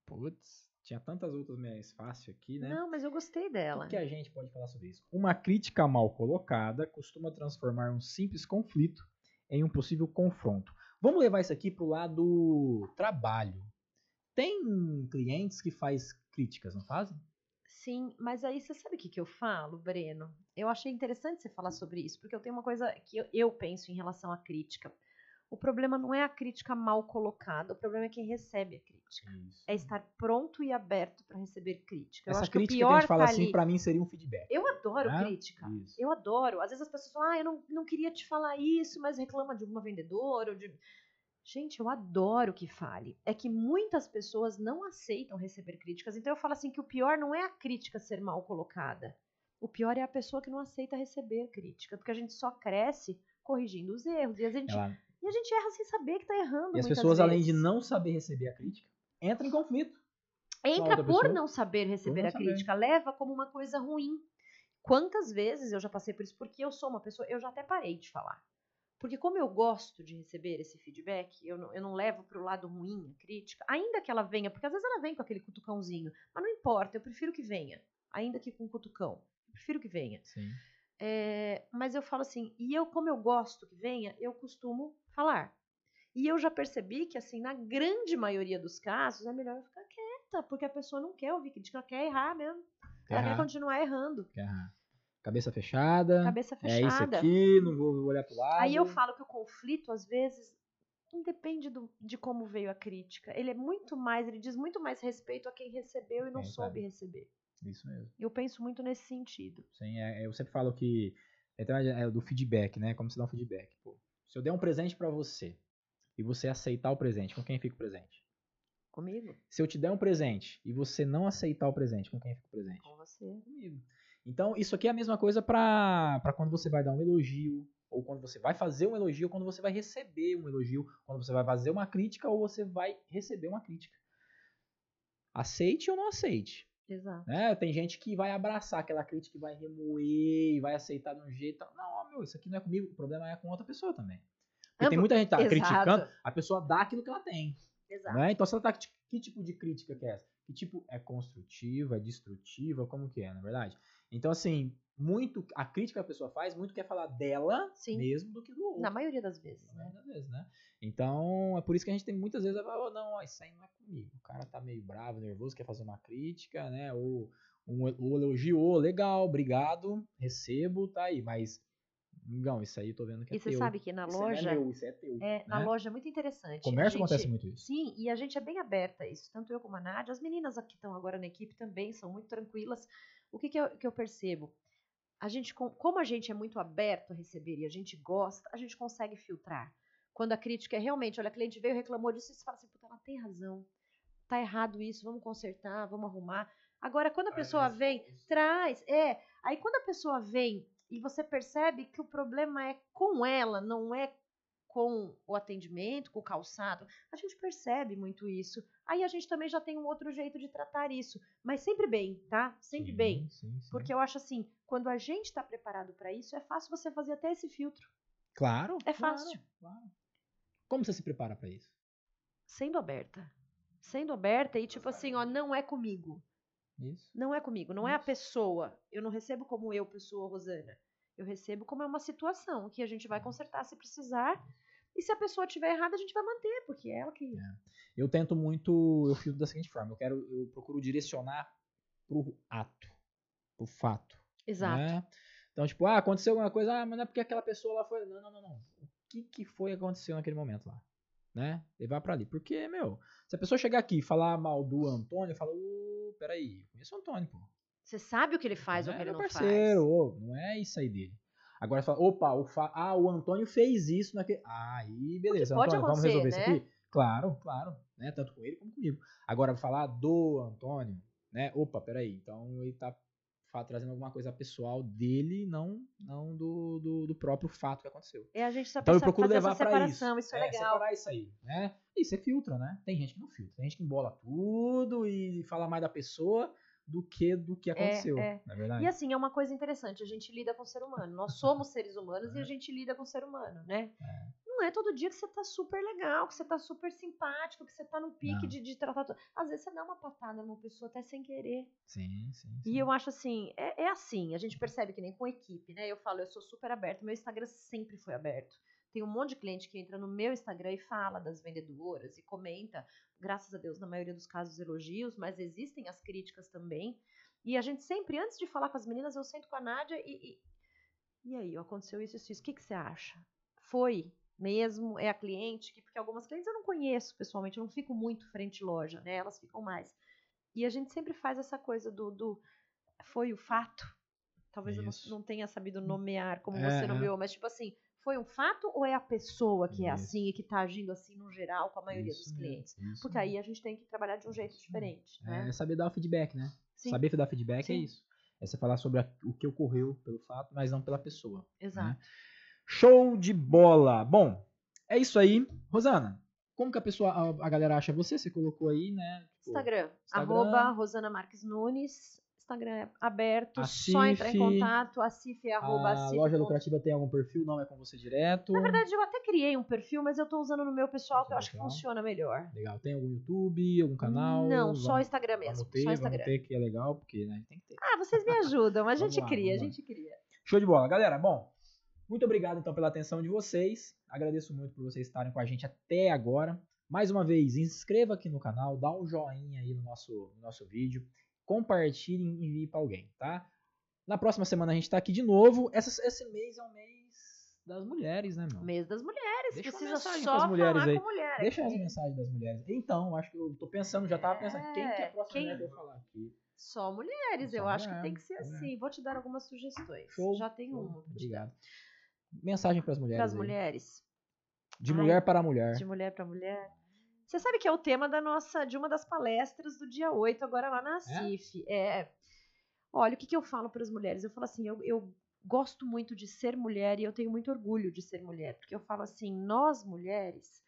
Putz. Tinha tantas outras mais fáceis aqui, né? Não, mas eu gostei O dela. que a gente pode falar sobre isso? Uma crítica mal colocada costuma transformar um simples conflito em um possível confronto. Vamos levar isso aqui pro lado trabalho. Tem clientes que faz críticas, não fazem? Sim, mas aí você sabe o que, que eu falo, Breno? Eu achei interessante você falar sobre isso, porque eu tenho uma coisa que eu, eu penso em relação à crítica. O problema não é a crítica mal colocada, o problema é quem recebe a crítica. É estar pronto e aberto para receber crítica. Eu Essa acho que o crítica pior que a gente fala tá assim, ali. pra mim seria um feedback. Eu adoro né? crítica. Isso. Eu adoro. Às vezes as pessoas falam, ah, eu não, não queria te falar isso, mas reclama de alguma vendedora ou de. Gente, eu adoro que fale. É que muitas pessoas não aceitam receber críticas. Então eu falo assim que o pior não é a crítica ser mal colocada. O pior é a pessoa que não aceita receber crítica. Porque a gente só cresce corrigindo os erros. E a gente, Ela- e a gente erra sem saber que tá errando. E as pessoas, além de vezes. não saber receber a crítica, entram em conflito. Entra por não saber receber não a saber. crítica, leva como uma coisa ruim. Quantas vezes eu já passei por isso? Porque eu sou uma pessoa, eu já até parei de falar. Porque como eu gosto de receber esse feedback, eu não, eu não levo pro lado ruim a crítica, ainda que ela venha, porque às vezes ela vem com aquele cutucãozinho, mas não importa, eu prefiro que venha, ainda que com cutucão, eu prefiro que venha. Sim. É, mas eu falo assim, e eu, como eu gosto que venha, eu costumo falar. E eu já percebi que, assim, na grande maioria dos casos, é melhor eu ficar quieta, porque a pessoa não quer ouvir crítica, ela quer errar mesmo. Ela quer Errar, continuar errando. quer errar. Cabeça fechada. Cabeça É isso fechada. aqui, não vou olhar pro lado. Aí eu falo que o conflito, às vezes, não depende do- de como veio a crítica. Ele é muito mais, ele diz muito mais respeito a quem recebeu e não Quem soube sabe. receber. Isso mesmo. Eu penso muito nesse sentido. Sim, é- eu sempre falo que então é é do feedback, né? Como se dá um feedback. Pô, se eu der um presente pra você e você aceitar o presente, com quem fica o presente? Comigo? Se eu te der um presente e você não aceitar o presente, com quem fica o presente? Com você. Comigo. Então, isso aqui é a mesma coisa pra pra quando você vai dar um elogio, ou quando você vai fazer um elogio, ou quando você vai receber um elogio, quando você vai fazer uma crítica, ou você vai receber uma crítica. Aceite ou não aceite. Exato. né? Tem gente que vai abraçar aquela crítica e vai remoer e vai aceitar de um jeito. Não, meu, isso aqui não é comigo, o problema é com outra pessoa também. Porque tem muita gente que tá Exato. criticando, a pessoa dá aquilo que ela tem. Exato. Né? Então, se ela tá. Que tipo de crítica que é essa? Que tipo é construtiva, é destrutiva, como que é, na verdade? Então, assim, muito. A crítica que a pessoa faz, muito quer falar dela Sim. mesmo do que do outro. Na maioria das vezes, Na né? maioria das vezes, né? Então, é por isso que a gente tem muitas vezes a falar, "Oh, não, ó, isso aí não é comigo. O cara tá meio bravo, nervoso, quer fazer uma crítica, né? Ou um, elogio, "Ô, legal, obrigado, recebo, tá aí. Mas, não, isso aí eu tô vendo que é E você teu. sabe que na Isso não loja. é meu, isso é teu. É, na né? loja é muito interessante. Comércio gente- acontece muito isso. Sim, e a gente é bem aberta a isso. Tanto eu como a Nádia. As meninas que estão agora na equipe também são muito tranquilas. O que, que, eu, que eu percebo? A gente, com- como a gente é muito aberto a receber e a gente gosta, a gente consegue filtrar. Quando a crítica é realmente, olha, a cliente veio reclamou disso, e você fala assim, puta, ela tem razão. Tá errado isso, vamos consertar, vamos arrumar. Agora, quando a pessoa vem, traz, é. Aí quando a pessoa vem e você percebe que o problema é com ela, não é com o atendimento, com o calçado, a gente percebe muito isso. Aí a gente também já tem um outro jeito de tratar isso, mas sempre bem, tá? Sempre Sim, bem. sim, sim. Porque eu acho assim, quando a gente está preparado para isso, é fácil você fazer até esse filtro, Claro. É fácil. claro. Como você se prepara pra isso? sendo aberta. Sendo aberta e tipo assim, ó, não é comigo. Isso. Não é comigo, não é a Isso. pessoa. Eu não recebo como eu, pessoa, Rosana. Eu recebo como é uma situação que a gente vai consertar se precisar. E se a pessoa estiver errada, a gente vai manter, porque é ela que. Eu tento muito, eu filtro da seguinte forma, eu quero, eu procuro direcionar pro ato, pro fato. Exato. né? Então, tipo, ah, aconteceu alguma coisa, ah, mas não é porque aquela pessoa lá foi. Não, não, não, não. O que, que foi que aconteceu naquele momento lá? Né? Levar pra ali. Porque, meu, se a pessoa chegar aqui e falar mal do Antônio, fala, ô, peraí, eu conheço o Antônio, pô. Você sabe o que ele faz ou o é que ele não parceiro, ô, não é isso aí dele. Agora fala, opa, o fa- ah, o Antônio fez isso naquele. Aí, beleza. pode Antônio, vamos resolver né? isso aqui? Claro, claro. Né? Tanto com ele como comigo. Agora, falar do Antônio, né? Opa, peraí. Então ele tá trazendo alguma coisa pessoal dele, não, não do, do, do próprio fato que aconteceu. faz. É a gente só Então eu procuro levar pra isso. separação, isso, é, legal. separar isso aí, né? E você filtra, né? Tem gente que não filtra. Tem gente que embola tudo e fala mais da pessoa do que do que aconteceu, é. na verdade. E assim, é uma coisa interessante, a gente lida com o ser humano. Nós somos seres humanos e a gente lida com o ser humano, né? Não não é todo dia que você tá super legal, que você tá super simpático, que você tá no pique de, de tratar. to- Às vezes você dá uma patada numa pessoa até sem querer. Sim, sim. sim. E eu acho assim, é, é assim, a gente percebe que nem com equipe, né? Eu falo, eu sou super aberto, meu Instagram sempre foi aberto. Tem um monte de cliente que entra no meu Instagram e fala das vendedoras e comenta, graças a Deus, na maioria dos casos, elogios, mas existem as críticas também. E a gente sempre, antes de falar com as meninas, eu sento com a Nádia e. E, e aí, aconteceu isso, isso, isso. O que, que você acha? Foi mesmo? É a cliente? Que, porque algumas clientes eu não conheço pessoalmente, eu não fico muito frente loja, né? Elas ficam mais. E a gente sempre faz essa coisa do, do foi o fato. Talvez eu não, Isso. não tenha sabido nomear como É, você é. nomeou, mas tipo assim, foi um fato ou é a pessoa que é Isso. assim e que tá agindo assim no geral com a maioria Isso dos clientes? isso Porque aí a gente tem que trabalhar de um jeito diferente, né? É saber dar o feedback, né? Sim, Saber dar feedback é Sim. isso. É você falar sobre a- o que ocorreu pelo fato, mas não pela pessoa. exato. Show de bola! Bom, é isso aí. Rosana, como que a pessoa, a, a galera acha você? Você colocou aí, né? tipo, Instagram, Instagram. arroba Rosana Marques Nunes. Instagram é aberto, A só entrar em contato. A Cif é arroba a Cif loja lucrativa tem algum perfil? Não é com você direto? Na verdade, eu até criei um perfil, mas eu tô usando no meu pessoal, que eu acho que funciona melhor. Legal. Tem algum YouTube, algum canal? Não, só Vamos- Instagram mesmo. Ter, só Instagram. ter, que é legal, porque né, tem que ter. Ah, vocês me ajudam, a gente lá, cria, a gente cria. Show de bola. Galera, bom, muito obrigado então pela atenção de vocês. Agradeço muito por vocês estarem com a gente até agora. Mais uma vez, inscreva aqui no canal, dá um joinha aí no nosso, no noso vídeo, compartilhe e envie para alguém, tá? Na próxima semana a gente tá aqui de novo. Essa- esse mês é o mês das mulheres, né, meu? Mês das mulheres, Deixa precisa só pras mulheres falar aí. com mulher. Deixa as mensagens das mulheres. Então, acho que eu tô pensando, já tava pensando, quem que é a próxima quem- mulher que eu vou falar aqui? Só mulheres, Só eu acho que mulher, tem que ser mulher. assim. Vou te dar algumas sugestões. Show, Já tem uma. Obrigado. Mensagem para as mulheres. Para as mulheres, De Ai, mulher para mulher. de mulher para mulher. Você sabe que é o tema da nossa, de uma das palestras do dia 8, agora lá na CIF. É. Olha, o que, que eu falo para as mulheres? Eu falo assim, eu, eu gosto muito de ser mulher e eu tenho muito orgulho de ser mulher. Porque eu falo assim, nós mulheres,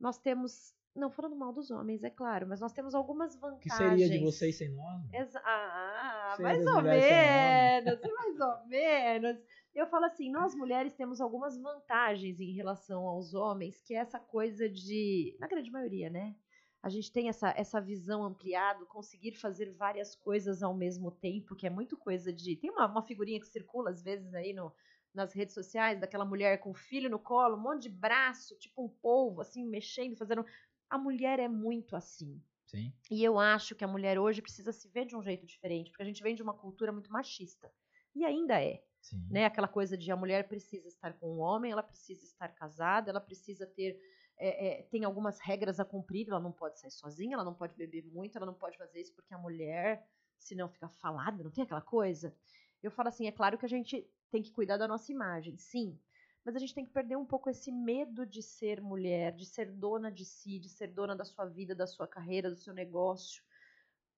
nós temos. Não falando mal dos homens, é claro, mas nós temos algumas vantagens. que seria de vocês sem nós? meu? Exa ah, Ser mais ou menos, mais ou menos. Eu falo assim, nós mulheres temos algumas vantagens em relação aos homens, que é essa coisa de, na grande maioria, né? A gente tem essa, essa visão ampliada, conseguir fazer várias coisas ao mesmo tempo, que é muito coisa de. Tem uma, uma figurinha que circula às vezes aí no, nas redes sociais, daquela mulher com o filho no colo, um monte de braço, tipo um polvo, assim, mexendo, fazendo. A mulher é muito assim. Sim. E eu acho que a mulher hoje precisa se ver de um jeito diferente, porque a gente vem de uma cultura muito machista. E ainda é, Né? Aquela coisa de a mulher precisa estar com um homem, ela precisa estar casada, ela precisa ter. é, é, tem algumas regras a cumprir, ela não pode sair sozinha, ela não pode beber muito, ela não pode fazer isso porque a mulher, senão fica falada, não tem aquela coisa? Eu falo assim, é claro que a gente tem que cuidar da nossa imagem, sim. Mas a gente tem que perder um pouco esse medo de ser mulher, de ser dona de si, de ser dona da sua vida, da sua carreira, do seu negócio.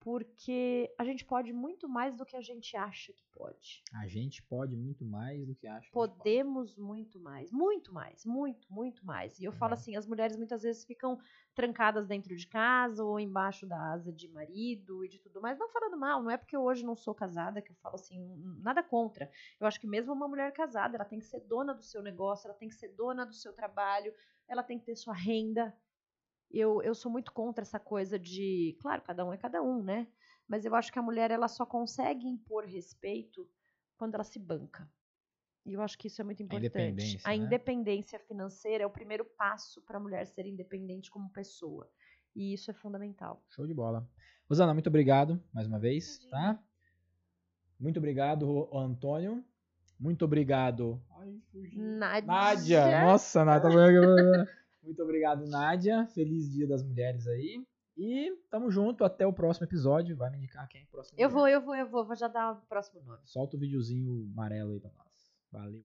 Porque a gente pode muito mais do que a gente acha que pode. A gente pode muito mais do que acha. que a gente pode. Podemos muito mais, muito mais, muito, muito mais. E eu falo Uhum. assim, as mulheres muitas vezes ficam trancadas dentro de casa ou embaixo da asa de marido e de tudo mais. Não falando mal, não é porque eu hoje não sou casada que eu falo assim, nada contra. Eu acho que mesmo uma mulher casada, ela tem que ser dona do seu negócio, ela tem que ser dona do seu trabalho, ela tem que ter sua renda. Eu, eu sou muito contra essa coisa de, claro, cada um é cada um, né? Mas eu acho que a mulher ela só consegue impor respeito quando ela se banca. E eu acho que isso é muito importante. independência, A né? independência financeira é o primeiro passo para a mulher ser independente como pessoa. E isso é fundamental. Show de bola. Rosana, muito obrigado mais uma vez, tá? Muito obrigado, Antônio. Muito obrigado. Nádia. Nádia. Nossa, Nádia. Muito obrigado, Nádia. Feliz Dia das Mulheres aí. E tamo junto. Até o próximo episódio. Vai me indicar quem é o próximo. Eu vou, eu vou, eu vou. Vou já dar o próximo nome. Solta o videozinho amarelo aí pra nós. Valeu.